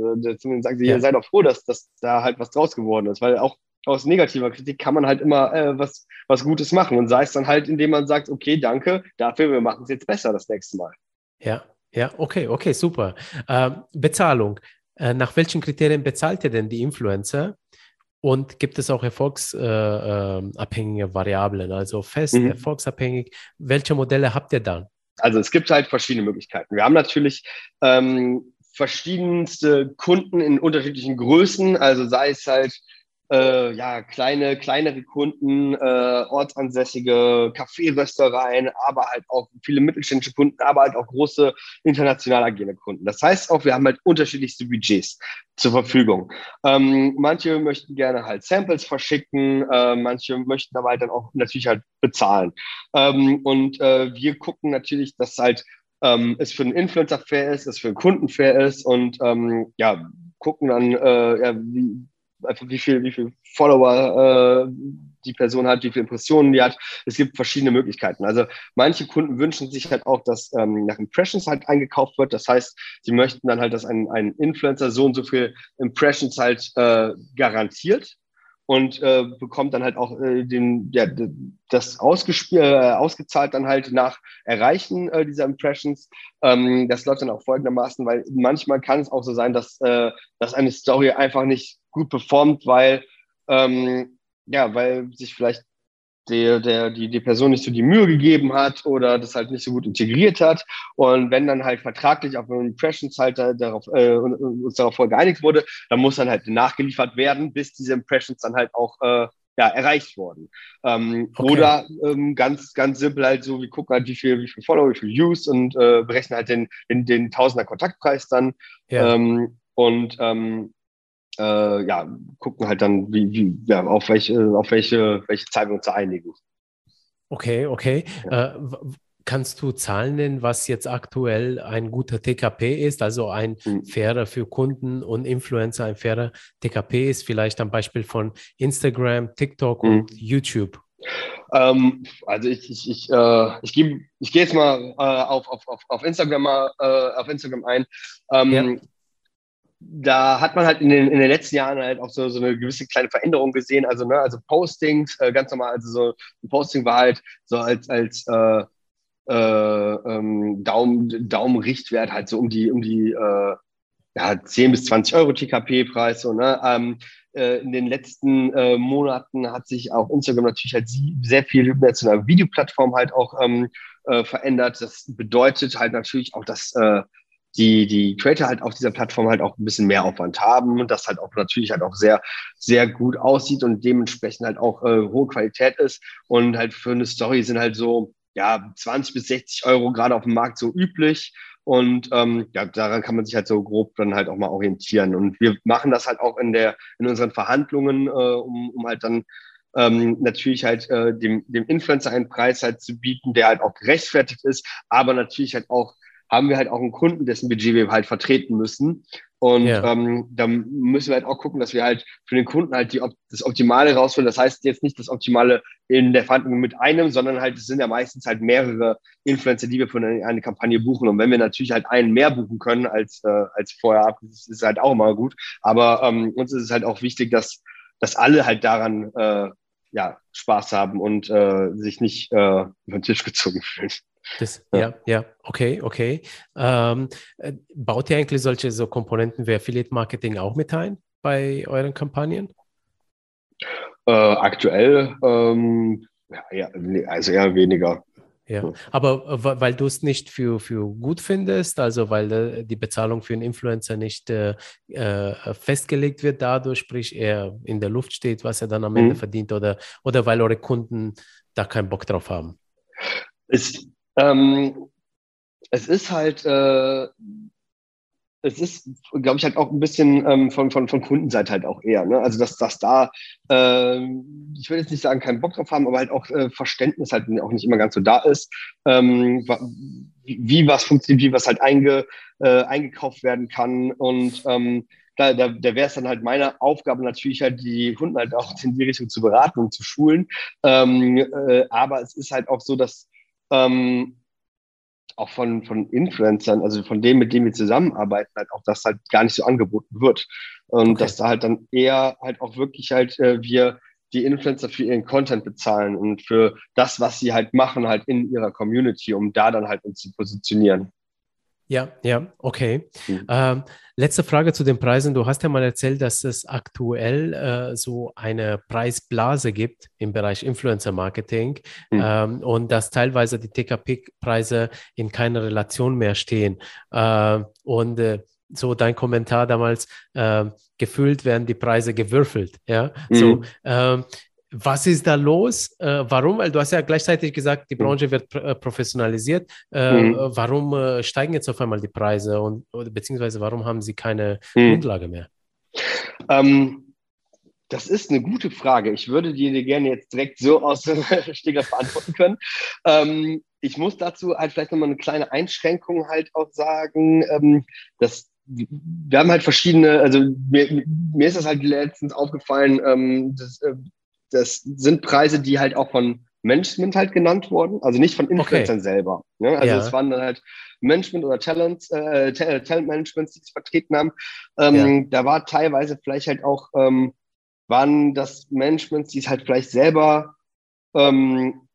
Zumindest sagen sie, ja. seid doch froh, dass, dass da halt was draus geworden ist, weil auch aus negativer Kritik kann man halt immer äh, was, was Gutes machen und sei es dann halt, indem man sagt, okay, danke, dafür, wir machen es jetzt besser das nächste Mal. Ja, ja, okay, okay, super. Ähm, Bezahlung. Äh, nach welchen Kriterien bezahlt ihr denn die Influencer? Und gibt es auch erfolgsabhängige äh, Variablen, also fest, mhm. erfolgsabhängig? Welche Modelle habt ihr dann? Also es gibt halt verschiedene Möglichkeiten. Wir haben natürlich ähm, verschiedenste Kunden in unterschiedlichen Größen, also sei es halt äh, ja, kleine, kleinere Kunden, äh, ortsansässige Kaffeeröstereien, aber halt auch viele mittelständische Kunden, aber halt auch große international agierende Kunden. Das heißt auch, wir haben halt unterschiedlichste Budgets zur Verfügung. Ähm, manche möchten gerne halt Samples verschicken, äh, manche möchten aber halt dann auch natürlich halt bezahlen. Ähm, und äh, wir gucken natürlich, dass halt ähm, es für einen Influencer fair ist, es für einen Kunden fair ist und ähm, ja, gucken dann, äh, ja, wie, einfach wie viel, wie viel Follower äh, die Person hat, wie viele Impressionen die hat. Es gibt verschiedene Möglichkeiten. Also manche Kunden wünschen sich halt auch, dass ähm, nach Impressions halt eingekauft wird. Das heißt, sie möchten dann halt, dass ein, ein Influencer so und so viel Impressions halt äh, garantiert und äh, bekommt dann halt auch äh, den, ja, das ausgespielt, äh, ausgezahlt dann halt nach Erreichen äh, dieser Impressions. Ähm, das läuft dann auch folgendermaßen, weil manchmal kann es auch so sein, dass, äh, dass eine Story einfach nicht gut performt, weil ähm, ja, weil sich vielleicht der, der, die, die Person nicht so die Mühe gegeben hat oder das halt nicht so gut integriert hat. Und wenn dann halt vertraglich auf Impressions halt darauf, äh, uns darauf voll geeinigt wurde, dann muss dann halt nachgeliefert werden, bis diese Impressions dann halt auch äh, ja, erreicht wurden. Ähm, okay. Oder ähm, ganz, ganz simpel halt so, wir gucken halt, wie viel, wie viel Follower, wie viel Views und äh, berechnen halt den, den, den Tausender Kontaktpreis dann. Ja. Ähm, und ähm, äh, ja, gucken halt dann, wie, wie, ja, auf welche, auf welche, welche Zeit wir uns einigen. Okay, okay. Ja. Äh, kannst du Zahlen nennen, was jetzt aktuell ein guter TKP ist, also ein mhm. fairer für Kunden und Influencer, ein fairer TKP ist, vielleicht am Beispiel von Instagram, TikTok mhm. und YouTube? Ähm, also ich, ich, ich, äh, ich, ich gehe jetzt mal äh, auf, auf, auf Instagram mal äh, auf Instagram ein. Ähm, ja da hat man halt in den, in den letzten Jahren halt auch so, so eine gewisse kleine Veränderung gesehen. Also, ne, also Postings, äh, ganz normal, also so ein Posting war halt so als, als äh, äh, ähm, Daumen, Daumenrichtwert halt so um die, um die äh, ja, 10 bis 20 Euro TKP-Preis. So, ne? Ähm, äh, in den letzten äh, Monaten hat sich auch Instagram natürlich halt sehr viel mehr zu einer Videoplattform halt auch ähm, äh, verändert. Das bedeutet halt natürlich auch, dass äh, die, die Creator halt auf dieser Plattform halt auch ein bisschen mehr Aufwand haben und das halt auch natürlich halt auch sehr, sehr gut aussieht und dementsprechend halt auch äh, hohe Qualität ist. Und halt für eine Story sind halt so, ja, 20 bis 60 Euro gerade auf dem Markt so üblich. Und ähm, ja, daran kann man sich halt so grob dann halt auch mal orientieren. Und wir machen das halt auch in der, in unseren Verhandlungen, äh, um, um halt dann ähm, natürlich halt äh, dem, dem Influencer einen Preis halt zu bieten, der halt auch gerechtfertigt ist, aber natürlich halt auch haben wir halt auch einen Kunden, dessen Budget wir halt vertreten müssen. Und ja. ähm, da müssen wir halt auch gucken, dass wir halt für den Kunden halt die, das Optimale rausholen. Das heißt jetzt nicht das Optimale in der Verhandlung mit einem, sondern halt, es sind ja meistens halt mehrere Influencer, die wir für eine, eine Kampagne buchen. Und wenn wir natürlich halt einen mehr buchen können als, äh, als vorher ab, das ist halt auch immer gut. Aber ähm, uns ist es halt auch wichtig, dass, dass alle halt daran äh, ja, Spaß haben und äh, sich nicht äh, über den Tisch gezogen fühlen. Das, ja. ja, ja, okay, okay. Ähm, äh, baut ihr eigentlich solche so Komponenten wie Affiliate Marketing auch mit ein bei euren Kampagnen? Äh, aktuell, ähm, ja, also eher weniger. Ja, aber äh, weil du es nicht für, für gut findest, also weil äh, die Bezahlung für einen Influencer nicht äh, festgelegt wird dadurch, sprich er in der Luft steht, was er dann am Ende mhm. verdient, oder, oder weil eure Kunden da keinen Bock drauf haben? Es, ähm, es ist halt, äh, es ist, glaube ich, halt auch ein bisschen ähm, von, von, von Kundenseite halt auch eher. Ne? Also, dass, dass da, äh, ich will jetzt nicht sagen, keinen Bock drauf haben, aber halt auch äh, Verständnis halt auch nicht immer ganz so da ist, ähm, wie, wie was funktioniert, wie was halt einge, äh, eingekauft werden kann. Und ähm, da, da, da wäre es dann halt meine Aufgabe natürlich halt, die Kunden halt auch in die Richtung zu beraten und zu schulen. Ähm, äh, aber es ist halt auch so, dass ähm, auch von, von Influencern, also von denen, mit denen wir zusammenarbeiten, halt auch das halt gar nicht so angeboten wird. Und okay. dass da halt dann eher halt auch wirklich halt äh, wir die Influencer für ihren Content bezahlen und für das, was sie halt machen, halt in ihrer Community, um da dann halt uns zu positionieren. Ja, ja, okay. Mhm. Ähm, letzte Frage zu den Preisen. Du hast ja mal erzählt, dass es aktuell äh, so eine Preisblase gibt im Bereich Influencer Marketing mhm. ähm, und dass teilweise die TKP-Preise in keiner Relation mehr stehen. Äh, und äh, so dein Kommentar damals, äh, gefühlt werden die Preise gewürfelt. Ja, mhm. so. Ähm, was ist da los? Äh, warum? Weil du hast ja gleichzeitig gesagt, die mhm. Branche wird pr äh, professionalisiert. Äh, mhm. Warum äh, steigen jetzt auf einmal die Preise und beziehungsweise warum haben sie keine mhm. Grundlage mehr? Ähm, das ist eine gute Frage. Ich würde dir gerne jetzt direkt so aus dem *laughs* Stinger beantworten können. Ähm, ich muss dazu halt vielleicht nochmal eine kleine Einschränkung halt auch sagen, ähm, dass wir haben halt verschiedene, also mir, mir ist das halt letztens aufgefallen, ähm, dass, äh, das sind Preise, die halt auch von Management halt genannt wurden, also nicht von Influencern okay. selber. Ne? Also ja. es waren dann halt Management oder Talents, äh, Talent Managements, die es vertreten haben. Ähm, ja. Da war teilweise vielleicht halt auch, ähm, waren das Managements, die es halt vielleicht selber ähm,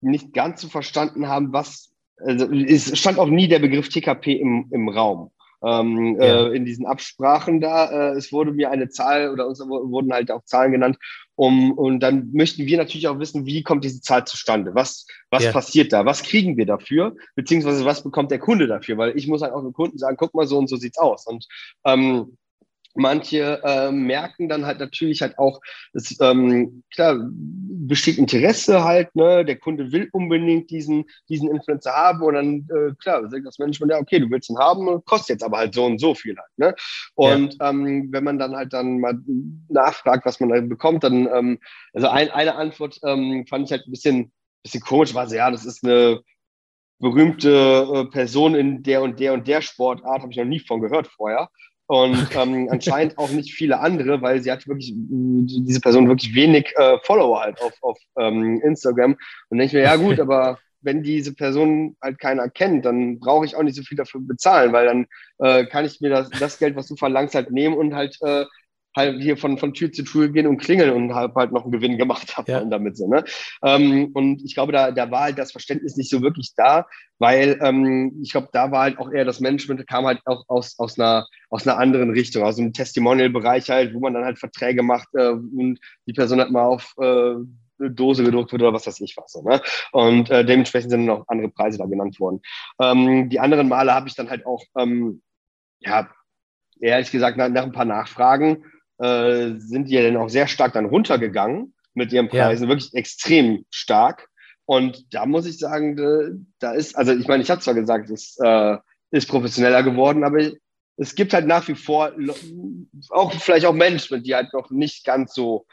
nicht ganz so verstanden haben, was, also es stand auch nie der Begriff TKP im, im Raum ähm, ja. äh, in diesen Absprachen da. Äh, es wurde mir eine Zahl oder uns wurden halt auch Zahlen genannt. Um, und dann möchten wir natürlich auch wissen, wie kommt diese Zahl zustande? Was, was ja. passiert da? Was kriegen wir dafür? Beziehungsweise was bekommt der Kunde dafür? Weil ich muss halt auch dem Kunden sagen, guck mal, so und so sieht's aus. Und ähm, Manche äh, merken dann halt natürlich halt auch, dass, ähm, klar, besteht Interesse halt, ne? der Kunde will unbedingt diesen, diesen Influencer haben und dann, äh, klar, sagt das Management, ja, okay, du willst ihn haben, kostet jetzt aber halt so und so viel halt. Ne? Und ja. ähm, wenn man dann halt dann mal nachfragt, was man da bekommt, dann, ähm, also ein, eine Antwort ähm, fand ich halt ein bisschen, bisschen komisch, war so, ja, das ist eine berühmte äh, Person in der und der und der Sportart, habe ich noch nie von gehört vorher und ähm, *laughs* anscheinend auch nicht viele andere, weil sie hat wirklich, diese Person wirklich wenig äh, Follower halt auf, auf ähm, Instagram. Und denke ich mir, ja gut, *laughs* aber wenn diese Person halt keiner kennt, dann brauche ich auch nicht so viel dafür bezahlen, weil dann äh, kann ich mir das, das Geld, was du verlangst, halt nehmen und halt äh, halt hier von, von Tür zu Tür gehen und klingeln und halt, halt noch einen Gewinn gemacht habe ja. damit so. Ne? Ähm, und ich glaube, da, da war halt das Verständnis nicht so wirklich da, weil ähm, ich glaube, da war halt auch eher das Management kam halt auch aus, aus, einer, aus einer anderen Richtung, aus einem Testimonial-Bereich halt, wo man dann halt Verträge macht äh, und die Person hat mal auf äh, Dose gedruckt wird oder was weiß ich was. So, ne? Und äh, dementsprechend sind auch andere Preise da genannt worden. Ähm, die anderen Male habe ich dann halt auch, ähm, ja, ehrlich gesagt, nach, nach ein paar Nachfragen äh, sind die ja dann auch sehr stark dann runtergegangen mit ihren Preisen, ja. wirklich extrem stark. Und da muss ich sagen, da ist, also ich meine, ich habe zwar gesagt, es äh, ist professioneller geworden, aber es gibt halt nach wie vor auch vielleicht auch Menschen, die halt noch nicht ganz so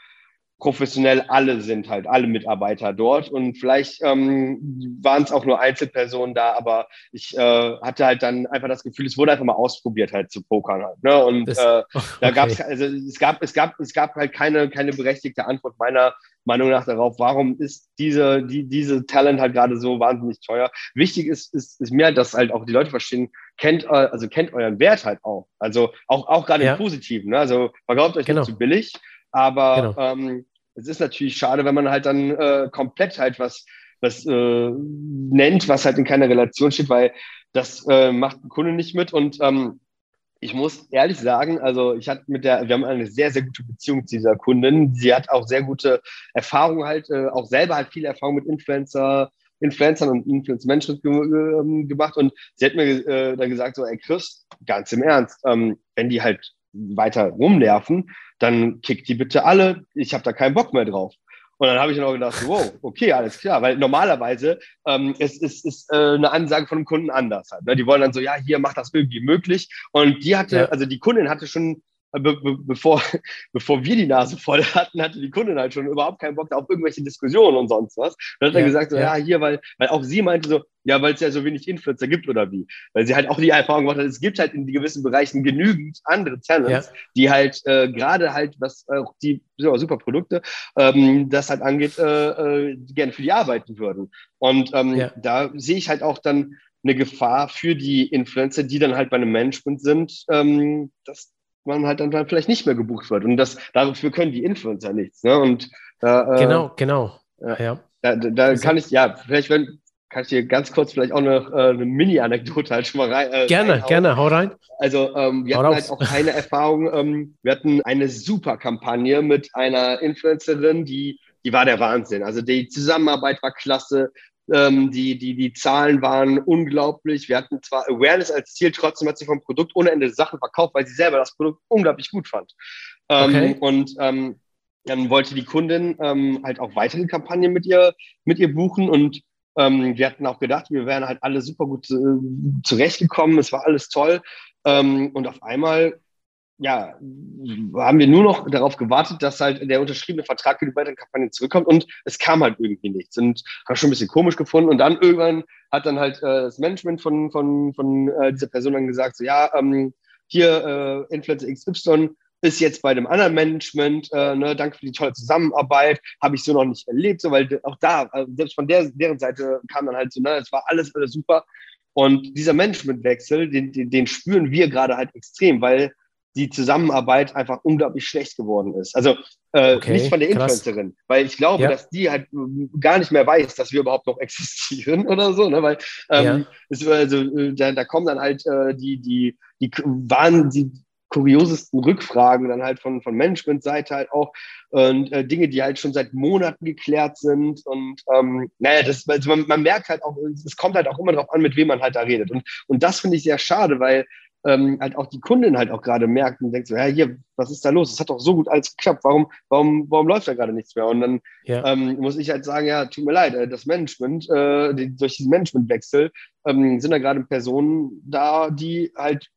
professionell alle sind halt, alle Mitarbeiter dort. Und vielleicht ähm, waren es auch nur Einzelpersonen da, aber ich äh, hatte halt dann einfach das Gefühl, es wurde einfach mal ausprobiert halt zu pokern halt. Ne? Und das, äh, *laughs* okay. da gab es, also es gab, es gab, es gab halt keine, keine berechtigte Antwort meiner Meinung nach darauf, warum ist diese, die, diese Talent halt gerade so wahnsinnig teuer. Wichtig ist, ist, ist mir, dass halt auch die Leute verstehen, kennt, äh, also kennt euren Wert halt auch. Also auch, auch gerade ja. im Positiven. Ne? Also verkauft euch genau. nicht zu billig aber genau. ähm, es ist natürlich schade, wenn man halt dann äh, komplett halt was, was äh, nennt, was halt in keiner Relation steht, weil das äh, macht ein Kunde nicht mit. Und ähm, ich muss ehrlich sagen, also ich hatte mit der, wir haben eine sehr, sehr gute Beziehung zu dieser Kundin. Sie hat auch sehr gute Erfahrungen halt, äh, auch selber halt viel Erfahrung mit Influencer, Influencern und Influencer-Management ge ähm, gemacht. Und sie hat mir äh, dann gesagt, so, ey Chris, ganz im Ernst, ähm, wenn die halt weiter rumnerven, dann kickt die bitte alle. Ich habe da keinen Bock mehr drauf. Und dann habe ich dann auch gedacht, wow, okay, alles klar, weil normalerweise ähm, es ist, ist äh, eine Ansage von dem Kunden anders. Halt, ne? Die wollen dann so, ja, hier macht das irgendwie möglich. Und die hatte, ja. also die Kundin hatte schon be be bevor, *laughs* bevor wir die Nase voll hatten, hatte die Kundin halt schon überhaupt keinen Bock auf irgendwelche Diskussionen und sonst was. Dann hat ja, er gesagt, so, ja. ja, hier, weil, weil auch sie meinte so, ja, weil es ja so wenig Influencer gibt oder wie. Weil sie halt auch die Erfahrung gemacht hat, es gibt halt in gewissen Bereichen genügend andere Talents, ja. die halt äh, gerade halt, was äh, auch die super Produkte, ähm, das halt angeht, äh, äh, gerne für die arbeiten würden. Und ähm, da sehe ich halt auch dann eine Gefahr für die Influencer, die dann halt bei einem Management sind, ähm, dass man halt dann vielleicht nicht mehr gebucht wird. Und das, dafür können die Influencer nichts. Ne? Und, äh, genau, genau. Ja. ja. Da, da kann ich, ja, vielleicht wenn, kann ich dir ganz kurz vielleicht auch eine, äh, eine Mini-Anekdote halt schon mal rein. Äh, gerne, reinhauen. gerne, hau rein. Also ähm, wir hau hatten raus. halt auch keine Erfahrung. Ähm, wir hatten eine super Kampagne mit einer Influencerin, die, die war der Wahnsinn. Also die Zusammenarbeit war klasse. Ähm, die, die, die Zahlen waren unglaublich. Wir hatten zwar Awareness als Ziel, trotzdem hat sie vom Produkt ohne Ende Sachen verkauft, weil sie selber das Produkt unglaublich gut fand. Ähm, okay. Und ähm, dann wollte die Kundin ähm, halt auch weitere Kampagnen mit ihr, mit ihr buchen und ähm, wir hatten auch gedacht, wir wären halt alle super gut äh, zurechtgekommen, es war alles toll. Ähm, und auf einmal ja, haben wir nur noch darauf gewartet, dass halt der unterschriebene Vertrag für die weiteren Kampagnen zurückkommt und es kam halt irgendwie nichts und habe schon ein bisschen komisch gefunden und dann irgendwann hat dann halt äh, das Management von, von, von äh, dieser Person dann gesagt, so ja, ähm, hier äh, Influencer XY ist jetzt bei dem anderen Management, äh, ne, danke für die tolle Zusammenarbeit, habe ich so noch nicht erlebt, so, weil auch da, also selbst von der, deren Seite kam dann halt so, ne, es war alles, alles super und dieser Managementwechsel, den, den, den spüren wir gerade halt extrem, weil die Zusammenarbeit einfach unglaublich schlecht geworden ist. Also äh, okay, nicht von der Influencerin, krass. weil ich glaube, ja. dass die halt gar nicht mehr weiß, dass wir überhaupt noch *laughs* existieren oder so, ne? weil ähm, ja. es, also, äh, da, da kommen dann halt äh, die, die, die waren die kuriosesten Rückfragen dann halt von, von Management-Seite halt auch und äh, Dinge, die halt schon seit Monaten geklärt sind und ähm, naja, das, also man, man merkt halt auch, es kommt halt auch immer darauf an, mit wem man halt da redet und, und das finde ich sehr schade, weil ähm, halt auch die Kundin halt auch gerade merkt und denkt so, ja, hier, was ist da los? Es hat doch so gut alles geklappt. Warum, warum, warum läuft da gerade nichts mehr? Und dann ja. ähm, muss ich halt sagen, ja, tut mir leid, äh, das Management, äh, die, durch diesen Managementwechsel ähm, sind da gerade Personen da, die halt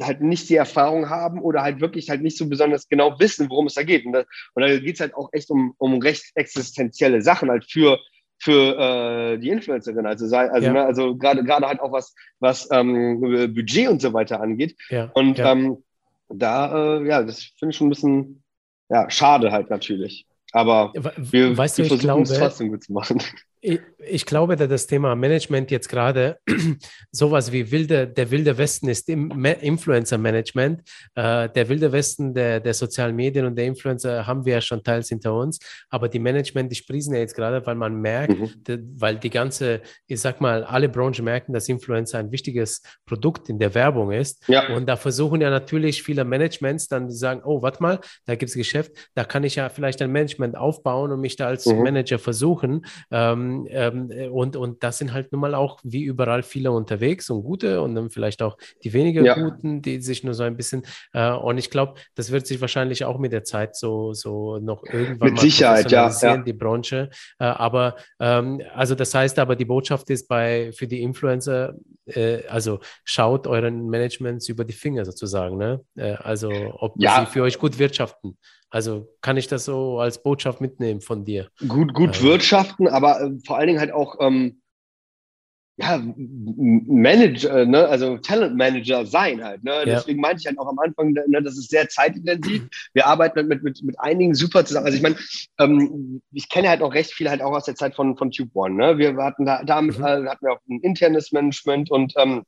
halt nicht die Erfahrung haben oder halt wirklich halt nicht so besonders genau wissen, worum es da geht. Und da, und da geht es halt auch echt um, um recht existenzielle Sachen halt für für äh, die Influencerin. Also sei, also, ja. ne, also gerade gerade halt auch was was ähm, Budget und so weiter angeht. Ja. Und ja. Ähm, da äh, ja, das finde ich schon ein bisschen ja schade halt natürlich. Aber wir, weißt du, wir versuchen es trotzdem gut zu machen. Ich, ich glaube, dass das Thema Management jetzt gerade *clears throat* sowas wie wilde, der wilde Westen ist im Influencer-Management. Äh, der wilde Westen der, der sozialen Medien und der Influencer haben wir ja schon teils hinter uns, aber die Management, die sprießen ja jetzt gerade, weil man merkt, mhm. de, weil die ganze, ich sag mal, alle Branchen merken, dass Influencer ein wichtiges Produkt in der Werbung ist. Ja. Und da versuchen ja natürlich viele Managements dann, die sagen, oh, warte mal, da gibt es Geschäft, da kann ich ja vielleicht ein Management aufbauen und mich da als mhm. Manager versuchen. Ähm, ähm, äh, und, und das sind halt nun mal auch wie überall viele unterwegs und gute und dann vielleicht auch die weniger ja. guten, die sich nur so ein bisschen. Äh, und ich glaube, das wird sich wahrscheinlich auch mit der Zeit so, so noch irgendwann mit Sicherheit, ja, ja. die Branche. Äh, aber ähm, also das heißt aber, die Botschaft ist bei für die Influencer, äh, also schaut euren Managements über die Finger sozusagen, ne? Äh, also ob ja. sie für euch gut wirtschaften. Also kann ich das so als Botschaft mitnehmen von dir? Gut, gut also. wirtschaften, aber äh, vor allen Dingen halt auch ähm, ja, Manager, äh, ne? also Talent Manager sein halt. Ne? Ja. Deswegen meinte ich halt auch am Anfang, ne, das ist sehr zeitintensiv. Wir arbeiten mit, mit, mit einigen super zusammen. Also ich meine, ähm, ich kenne halt auch recht viel halt auch aus der Zeit von, von Tube One. Ne? Wir hatten da damit mhm. äh, hatten wir auch ein internes Management und ähm,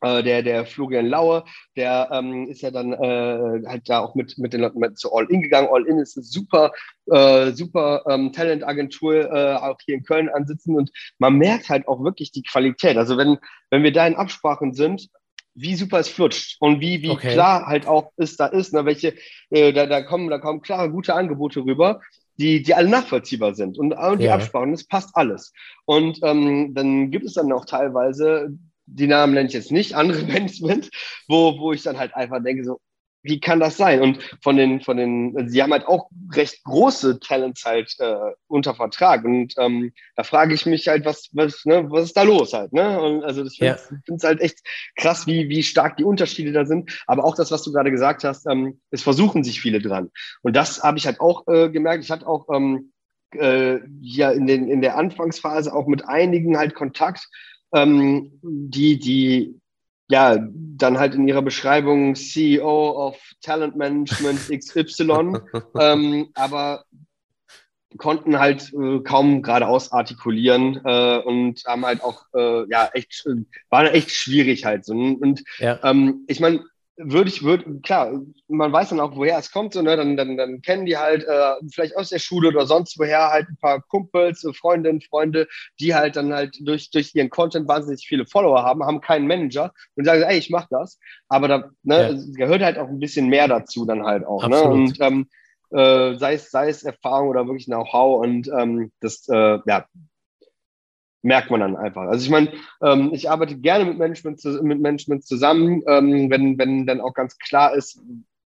äh, der, der Florian Laue, der ähm, ist ja dann äh, halt da auch mit, mit den Leuten mit zu All In gegangen. All In ist eine super, äh, super ähm, Talentagentur, äh, auch hier in Köln ansitzen und man merkt halt auch wirklich die Qualität. Also wenn, wenn wir da in Absprachen sind, wie super es flutscht und wie, wie okay. klar halt auch ist da ist, ne, welche, äh, da, da kommen, da kommen klare, gute Angebote rüber die, die alle nachvollziehbar sind und, und die ja. Absprachen, das passt alles. Und ähm, dann gibt es dann auch teilweise die Namen nenne ich jetzt nicht, andere *laughs* Management, wo, wo ich dann halt einfach denke, so, wie kann das sein? Und von den, von den, sie haben halt auch recht große Talents halt äh, unter Vertrag. Und ähm, da frage ich mich halt, was, was, ne, was ist da los halt? Ne? Und also ich finde es ja. halt echt krass, wie, wie stark die Unterschiede da sind. Aber auch das, was du gerade gesagt hast, ähm, es versuchen sich viele dran. Und das habe ich halt auch äh, gemerkt. Ich hatte auch ähm, äh, ja in, den, in der Anfangsphase auch mit einigen halt Kontakt, ähm, die, die ja dann halt in ihrer Beschreibung CEO of Talent Management *laughs* XY, ähm, aber konnten halt äh, kaum geradeaus artikulieren äh, und haben halt auch äh, ja echt waren echt schwierig halt so und ja. ähm, ich meine würde ich, würde, klar, man weiß dann auch, woher es kommt, so, ne? dann, dann, dann kennen die halt äh, vielleicht aus der Schule oder sonst woher halt ein paar Kumpels, Freundinnen, Freunde, die halt dann halt durch, durch ihren Content wahnsinnig viele Follower haben, haben keinen Manager und sagen, ey, ich mach das. Aber da ne, ja. gehört halt auch ein bisschen mehr dazu dann halt auch. Ne? Und ähm, äh, sei, es, sei es Erfahrung oder wirklich Know-how und ähm, das, äh, ja, merkt man dann einfach. Also ich meine, ähm, ich arbeite gerne mit Management, mit Management zusammen, ähm, wenn, wenn dann auch ganz klar ist,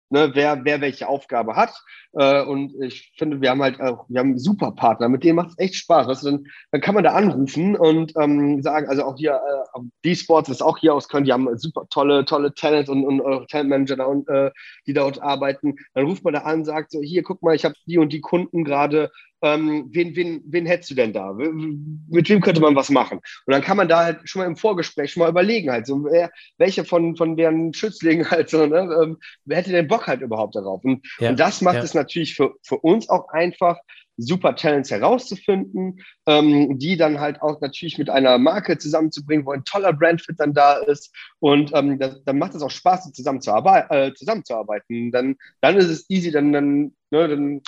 ne, wer, wer welche Aufgabe hat. Äh, und ich finde, wir haben halt auch, wir haben super Partner, mit denen macht es echt Spaß. Weißt dann, dann kann man da anrufen und ähm, sagen, also auch hier, äh, die Sports ist auch hier aus Köln, die haben super tolle, tolle Talent und, und eure Talentmanager da und äh, die dort arbeiten. Dann ruft man da an, sagt so, hier, guck mal, ich habe die und die Kunden gerade, ähm, wen, wen, wen hättest du denn da? Mit wem könnte man was machen? Und dann kann man da halt schon mal im Vorgespräch schon mal überlegen, halt so, wer, welche von, von deren Schützlingen *laughs* halt so, ne, ähm, wer hätte denn Bock halt überhaupt darauf? Und, ja, und das macht ja. es natürlich für, für uns auch einfach, super Talents herauszufinden, ähm, die dann halt auch natürlich mit einer Marke zusammenzubringen, wo ein toller Brandfit dann da ist. Und ähm, das, dann macht es auch Spaß, zusammenzuarbeiten. Äh, zusammenzuarbeiten. Dann, dann ist es easy, dann, dann, ne, dann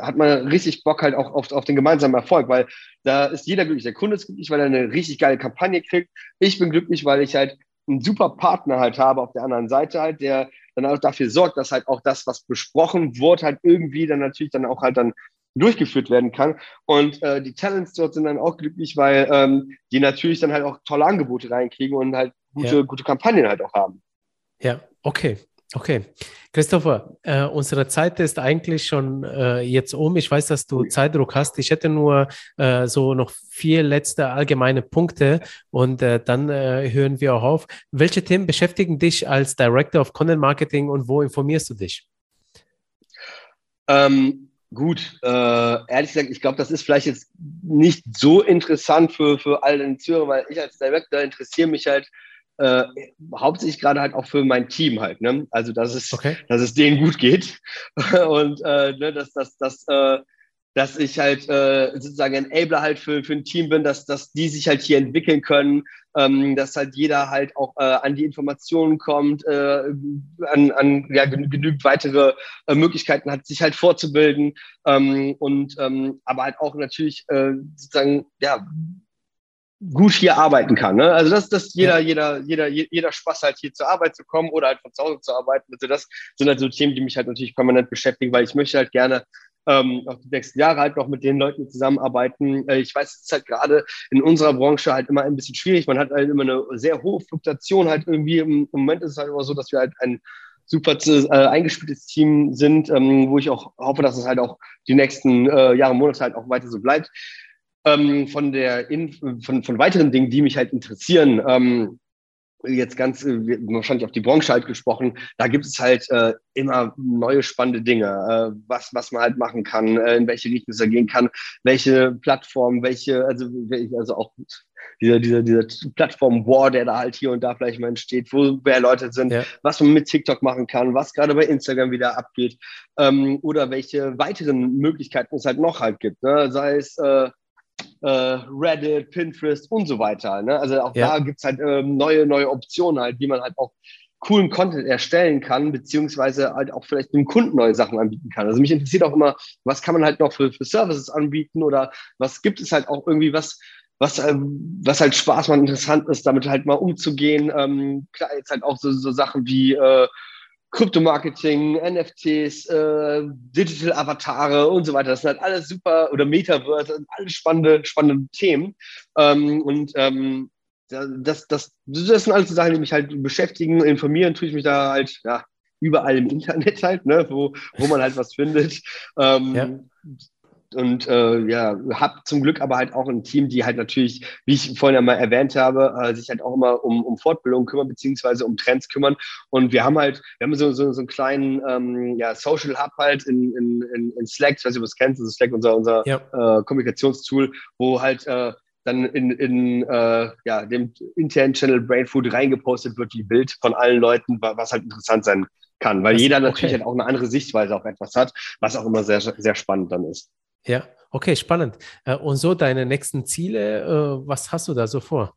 hat man richtig Bock halt auch auf, auf den gemeinsamen Erfolg, weil da ist jeder glücklich. Der Kunde ist glücklich, weil er eine richtig geile Kampagne kriegt. Ich bin glücklich, weil ich halt einen super Partner halt habe auf der anderen Seite halt, der dann auch dafür sorgt, dass halt auch das, was besprochen wurde, halt irgendwie dann natürlich dann auch halt dann durchgeführt werden kann. Und äh, die Talents dort sind dann auch glücklich, weil ähm, die natürlich dann halt auch tolle Angebote reinkriegen und halt gute, ja. gute Kampagnen halt auch haben. Ja, okay. Okay, Christopher, äh, unsere Zeit ist eigentlich schon äh, jetzt um. Ich weiß, dass du Zeitdruck hast. Ich hätte nur äh, so noch vier letzte allgemeine Punkte und äh, dann äh, hören wir auch auf. Welche Themen beschäftigen dich als Director of Content Marketing und wo informierst du dich? Ähm, gut, äh, ehrlich gesagt, ich glaube, das ist vielleicht jetzt nicht so interessant für, für all den Zuhörer, weil ich als Director interessiere mich halt äh, hauptsächlich gerade halt auch für mein Team halt, ne? Also dass es, okay. dass es denen gut geht *laughs* und äh, ne, dass, dass, dass, äh, dass ich halt äh, sozusagen ein Enabler halt für, für ein Team bin, dass, dass die sich halt hier entwickeln können, ähm, dass halt jeder halt auch äh, an die Informationen kommt, äh, an, an ja, genügend weitere äh, Möglichkeiten hat, sich halt vorzubilden ähm, und ähm, aber halt auch natürlich äh, sozusagen ja gut hier arbeiten kann. Ne? Also dass, dass jeder, ja. jeder, jeder, jeder Spaß halt hier zur Arbeit zu kommen oder halt von zu Hause zu arbeiten. Also das sind halt so Themen, die mich halt natürlich permanent beschäftigen, weil ich möchte halt gerne ähm, auch die nächsten Jahre halt noch mit den Leuten zusammenarbeiten. Äh, ich weiß, es ist halt gerade in unserer Branche halt immer ein bisschen schwierig. Man hat halt immer eine sehr hohe Fluktuation halt irgendwie. Im, im Moment ist es halt immer so, dass wir halt ein super äh, eingespieltes Team sind, ähm, wo ich auch hoffe, dass es halt auch die nächsten äh, Jahre, Monate halt auch weiter so bleibt ähm, von, der von, von weiteren Dingen, die mich halt interessieren, ähm, jetzt ganz äh, wahrscheinlich auf die Branche halt gesprochen, da gibt es halt äh, immer neue spannende Dinge, äh, was, was man halt machen kann, äh, in welche Richtung es da gehen kann, welche Plattform, welche, also, also auch dieser, dieser, dieser Plattform-War, der da halt hier und da vielleicht mal entsteht, wo wer Leute sind, ja. was man mit TikTok machen kann, was gerade bei Instagram wieder abgeht, ähm, oder welche weiteren Möglichkeiten es halt noch halt gibt, ne? sei es äh, Reddit, Pinterest und so weiter. Ne? Also auch ja. da gibt es halt ähm, neue, neue Optionen halt, wie man halt auch coolen Content erstellen kann, beziehungsweise halt auch vielleicht dem Kunden neue Sachen anbieten kann. Also mich interessiert auch immer, was kann man halt noch für, für Services anbieten oder was gibt es halt auch irgendwie was, was, ähm, was halt Spaß macht, interessant ist, damit halt mal umzugehen. Ähm, klar, jetzt halt auch so, so Sachen wie äh, Kryptomarketing, NFTs, äh, Digital Avatare und so weiter. Das sind halt alles super, oder Metaverse, alles spannende, spannende Themen. Ähm, und ähm, das, das, das sind alles Sachen, die mich halt beschäftigen. Informieren tue ich mich da halt ja, überall im Internet halt, ne, wo, wo man halt was findet. Ähm, ja und äh, ja, habe zum Glück aber halt auch ein Team, die halt natürlich, wie ich vorhin einmal erwähnt habe, äh, sich halt auch immer um, um Fortbildung kümmern, beziehungsweise um Trends kümmern. Und wir haben halt, wir haben so, so, so einen kleinen ähm, ja, Social Hub halt in, in, in Slack, ich weiß nicht, ob du es kennst, das ist Slack unser, unser ja. äh, Kommunikationstool, wo halt äh, dann in, in äh, ja, dem internen Channel Brainfood reingepostet wird, wie Bild von allen Leuten, was halt interessant sein kann, weil das, jeder natürlich okay. halt auch eine andere Sichtweise auf etwas hat, was auch immer sehr, sehr spannend dann ist. Ja, okay, spannend. Äh, und so deine nächsten Ziele, äh, was hast du da so vor?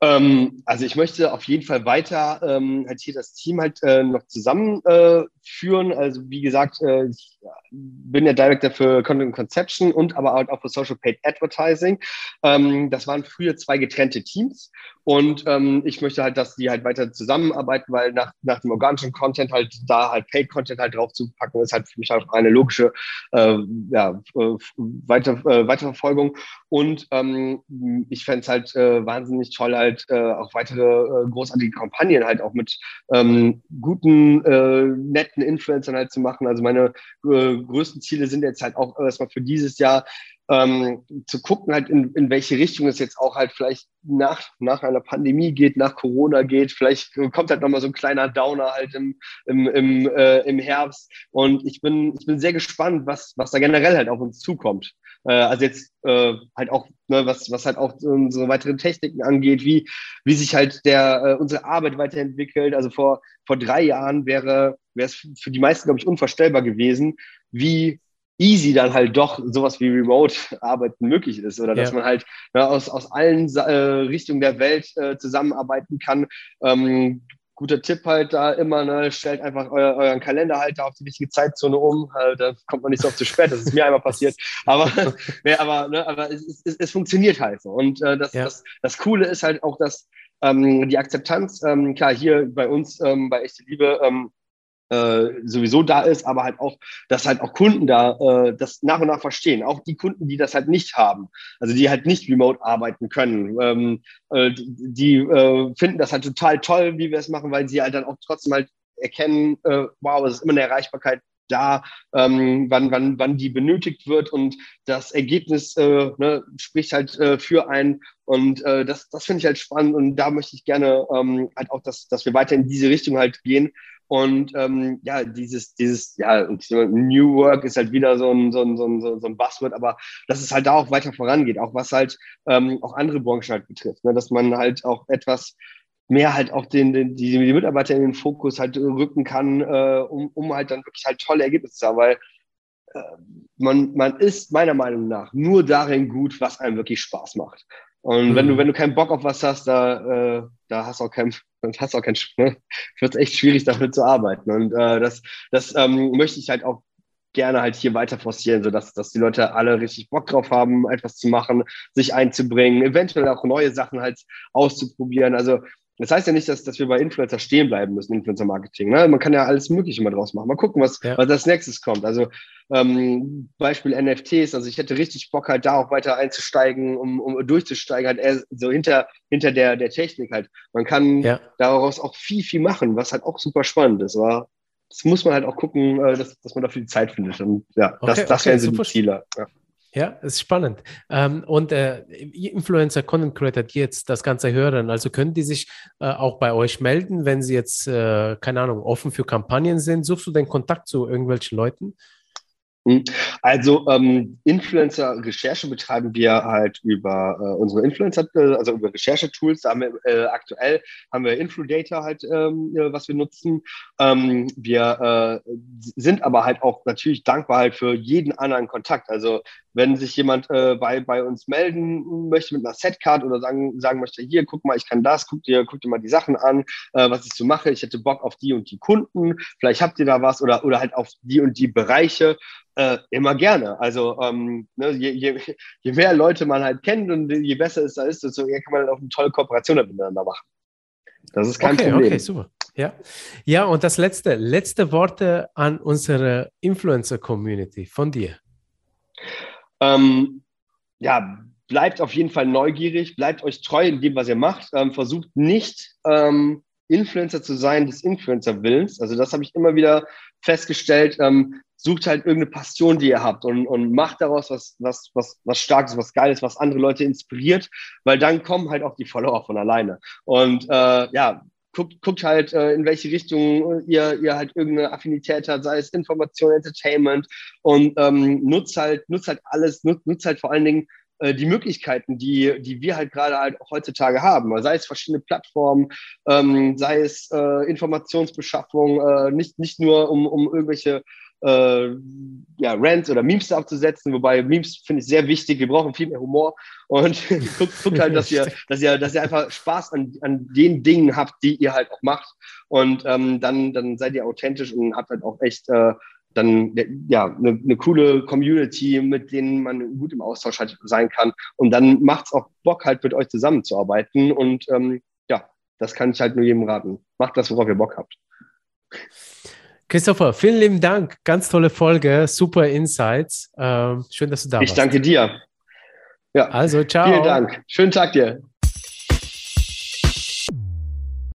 Ähm, also ich möchte auf jeden Fall weiter ähm, halt hier das Team halt äh, noch zusammenführen. Äh, also wie gesagt, äh, ich bin der Director für Content Conception und aber auch für Social Paid Advertising. Ähm, das waren früher zwei getrennte Teams und ähm, ich möchte halt, dass die halt weiter zusammenarbeiten, weil nach, nach dem organischen Content halt da halt Paid Content halt drauf zu packen, ist halt für mich auch eine logische äh, ja, äh, weiter, äh, Weiterverfolgung. Und ähm, ich fände es halt äh, wahnsinnig toll, halt äh, auch weitere äh, großartige Kampagnen halt auch mit ähm, guten, äh, netten Influencern halt zu machen. Also meine äh, größten Ziele sind jetzt halt auch erstmal für dieses Jahr ähm, zu gucken, halt in, in welche Richtung es jetzt auch halt vielleicht nach, nach einer Pandemie geht, nach Corona geht. Vielleicht kommt halt nochmal so ein kleiner Downer halt im, im, im, äh, im Herbst. Und ich bin, ich bin sehr gespannt, was, was da generell halt auf uns zukommt. Äh, also jetzt äh, halt auch, ne, was, was halt auch unsere weiteren Techniken angeht, wie, wie sich halt der, äh, unsere Arbeit weiterentwickelt. Also vor, vor drei Jahren wäre, wäre es für die meisten, glaube ich, unvorstellbar gewesen, wie easy dann halt doch sowas wie Remote-Arbeiten möglich ist oder ja. dass man halt ne, aus, aus allen äh, Richtungen der Welt äh, zusammenarbeiten kann. Ähm, guter Tipp halt da immer, ne, stellt einfach euer, euren Kalenderhalter auf die richtige Zeitzone um, äh, da kommt man nicht so oft zu spät, das ist mir einmal passiert, *laughs* aber, ne, aber, ne, aber es, es, es funktioniert halt so. Und äh, das, ja. das, das Coole ist halt auch, dass ähm, die Akzeptanz, ähm, klar, hier bei uns, ähm, bei Echte Liebe, ähm, äh, sowieso da ist, aber halt auch, dass halt auch Kunden da äh, das nach und nach verstehen. Auch die Kunden, die das halt nicht haben, also die halt nicht remote arbeiten können, ähm, äh, die, äh, finden das halt total toll, wie wir es machen, weil sie halt dann auch trotzdem halt erkennen, äh, wow, es ist immer eine Erreichbarkeit da, ähm, wann, wann, wann die benötigt wird und das Ergebnis äh, ne, spricht halt äh, für einen und äh, das, das finde ich halt spannend und da möchte ich gerne ähm, halt auch, dass, dass wir weiter in diese Richtung halt gehen und ähm, ja, dieses, dieses, ja, New Work ist halt wieder so ein, so ein, so ein, so ein Buzzword, aber dass es halt da auch weiter vorangeht, auch was halt ähm, auch andere Branchen halt betrifft, ne? dass man halt auch etwas mehr halt auch den, den die, die Mitarbeiter in den Fokus halt rücken kann, äh, um, um halt dann wirklich halt tolle Ergebnisse zu haben, weil äh, man, man ist meiner Meinung nach nur darin gut, was einem wirklich Spaß macht. Und mhm. wenn du, wenn du keinen Bock auf was hast, da, äh, da hast du auch kein, hast auch kein, ne? *laughs* wird echt schwierig, dafür zu arbeiten. Und äh, das, das ähm, möchte ich halt auch gerne halt hier weiter forcieren, sodass dass die Leute alle richtig Bock drauf haben, etwas zu machen, sich einzubringen, eventuell auch neue Sachen halt auszuprobieren. Also das heißt ja nicht, dass, dass wir bei Influencer stehen bleiben müssen, Influencer-Marketing. Ne? Man kann ja alles Mögliche mal draus machen. Mal gucken, was, ja. was als nächstes kommt. Also ähm, Beispiel NFTs. Also ich hätte richtig Bock, halt da auch weiter einzusteigen, um, um durchzusteigen, halt eher so hinter, hinter der, der Technik halt. Man kann ja. daraus auch viel, viel machen, was halt auch super spannend ist. Aber das muss man halt auch gucken, äh, dass, dass man dafür die Zeit findet. Und ja, okay, das, das okay, wären so die Ziele. Ja. Ja, ist spannend. Ähm, und äh, Influencer, Content Creator, die jetzt das Ganze hören, also können die sich äh, auch bei euch melden, wenn sie jetzt, äh, keine Ahnung, offen für Kampagnen sind? Suchst du den Kontakt zu irgendwelchen Leuten? Hm. Also ähm, Influencer-Recherche betreiben wir halt über äh, unsere Influencer, äh, also über Recherchetools. Da äh, aktuell haben wir Infludata halt, ähm, äh, was wir nutzen. Ähm, wir äh, sind aber halt auch natürlich dankbar halt für jeden anderen Kontakt. Also wenn sich jemand äh, bei, bei uns melden möchte mit einer Setcard oder sagen, sagen möchte, hier, guck mal, ich kann das, guck dir, guck dir mal die Sachen an, äh, was ich so mache, ich hätte Bock auf die und die Kunden, vielleicht habt ihr da was oder, oder halt auf die und die Bereiche, äh, immer gerne. Also ähm, ne, je, je, je mehr Leute man halt kennt und je besser es da ist, desto eher kann man halt auch eine tolle Kooperation miteinander machen. Das ist kein okay, Problem. Okay, super. Ja. ja, und das letzte, letzte Worte an unsere Influencer-Community von dir. Ähm, ja, bleibt auf jeden Fall neugierig, bleibt euch treu in dem, was ihr macht. Ähm, versucht nicht ähm, Influencer zu sein des Influencer-Willens. Also das habe ich immer wieder festgestellt. Ähm, sucht halt irgendeine Passion, die ihr habt und, und macht daraus was, was, was, was Starkes, was Geiles, was andere Leute inspiriert, weil dann kommen halt auch die Follower von alleine. Und äh, ja, guckt, guckt halt, äh, in welche Richtung ihr, ihr halt irgendeine Affinität habt, sei es Information, Entertainment und ähm, nutzt halt, nutzt halt alles, nutzt, nutzt halt vor allen Dingen äh, die Möglichkeiten, die, die wir halt gerade halt heutzutage haben, sei es verschiedene Plattformen, ähm, sei es äh, Informationsbeschaffung, äh, nicht, nicht nur um, um irgendwelche äh, ja, Rants oder Memes aufzusetzen, wobei Memes finde ich sehr wichtig. Wir brauchen viel mehr Humor und *laughs* guckt, guckt halt, dass ihr, dass ihr, dass ihr einfach Spaß an, an den Dingen habt, die ihr halt auch macht. Und ähm, dann, dann seid ihr authentisch und habt halt auch echt äh, dann ja eine, eine coole Community, mit denen man gut im Austausch halt sein kann. Und dann macht es auch Bock, halt mit euch zusammenzuarbeiten. Und ähm, ja, das kann ich halt nur jedem raten. Macht das, worauf ihr Bock habt. Christopher, vielen lieben Dank. Ganz tolle Folge, super Insights. Ähm, schön, dass du da ich warst. Ich danke dir. Ja. Also, ciao. Vielen Dank. Schönen Tag dir.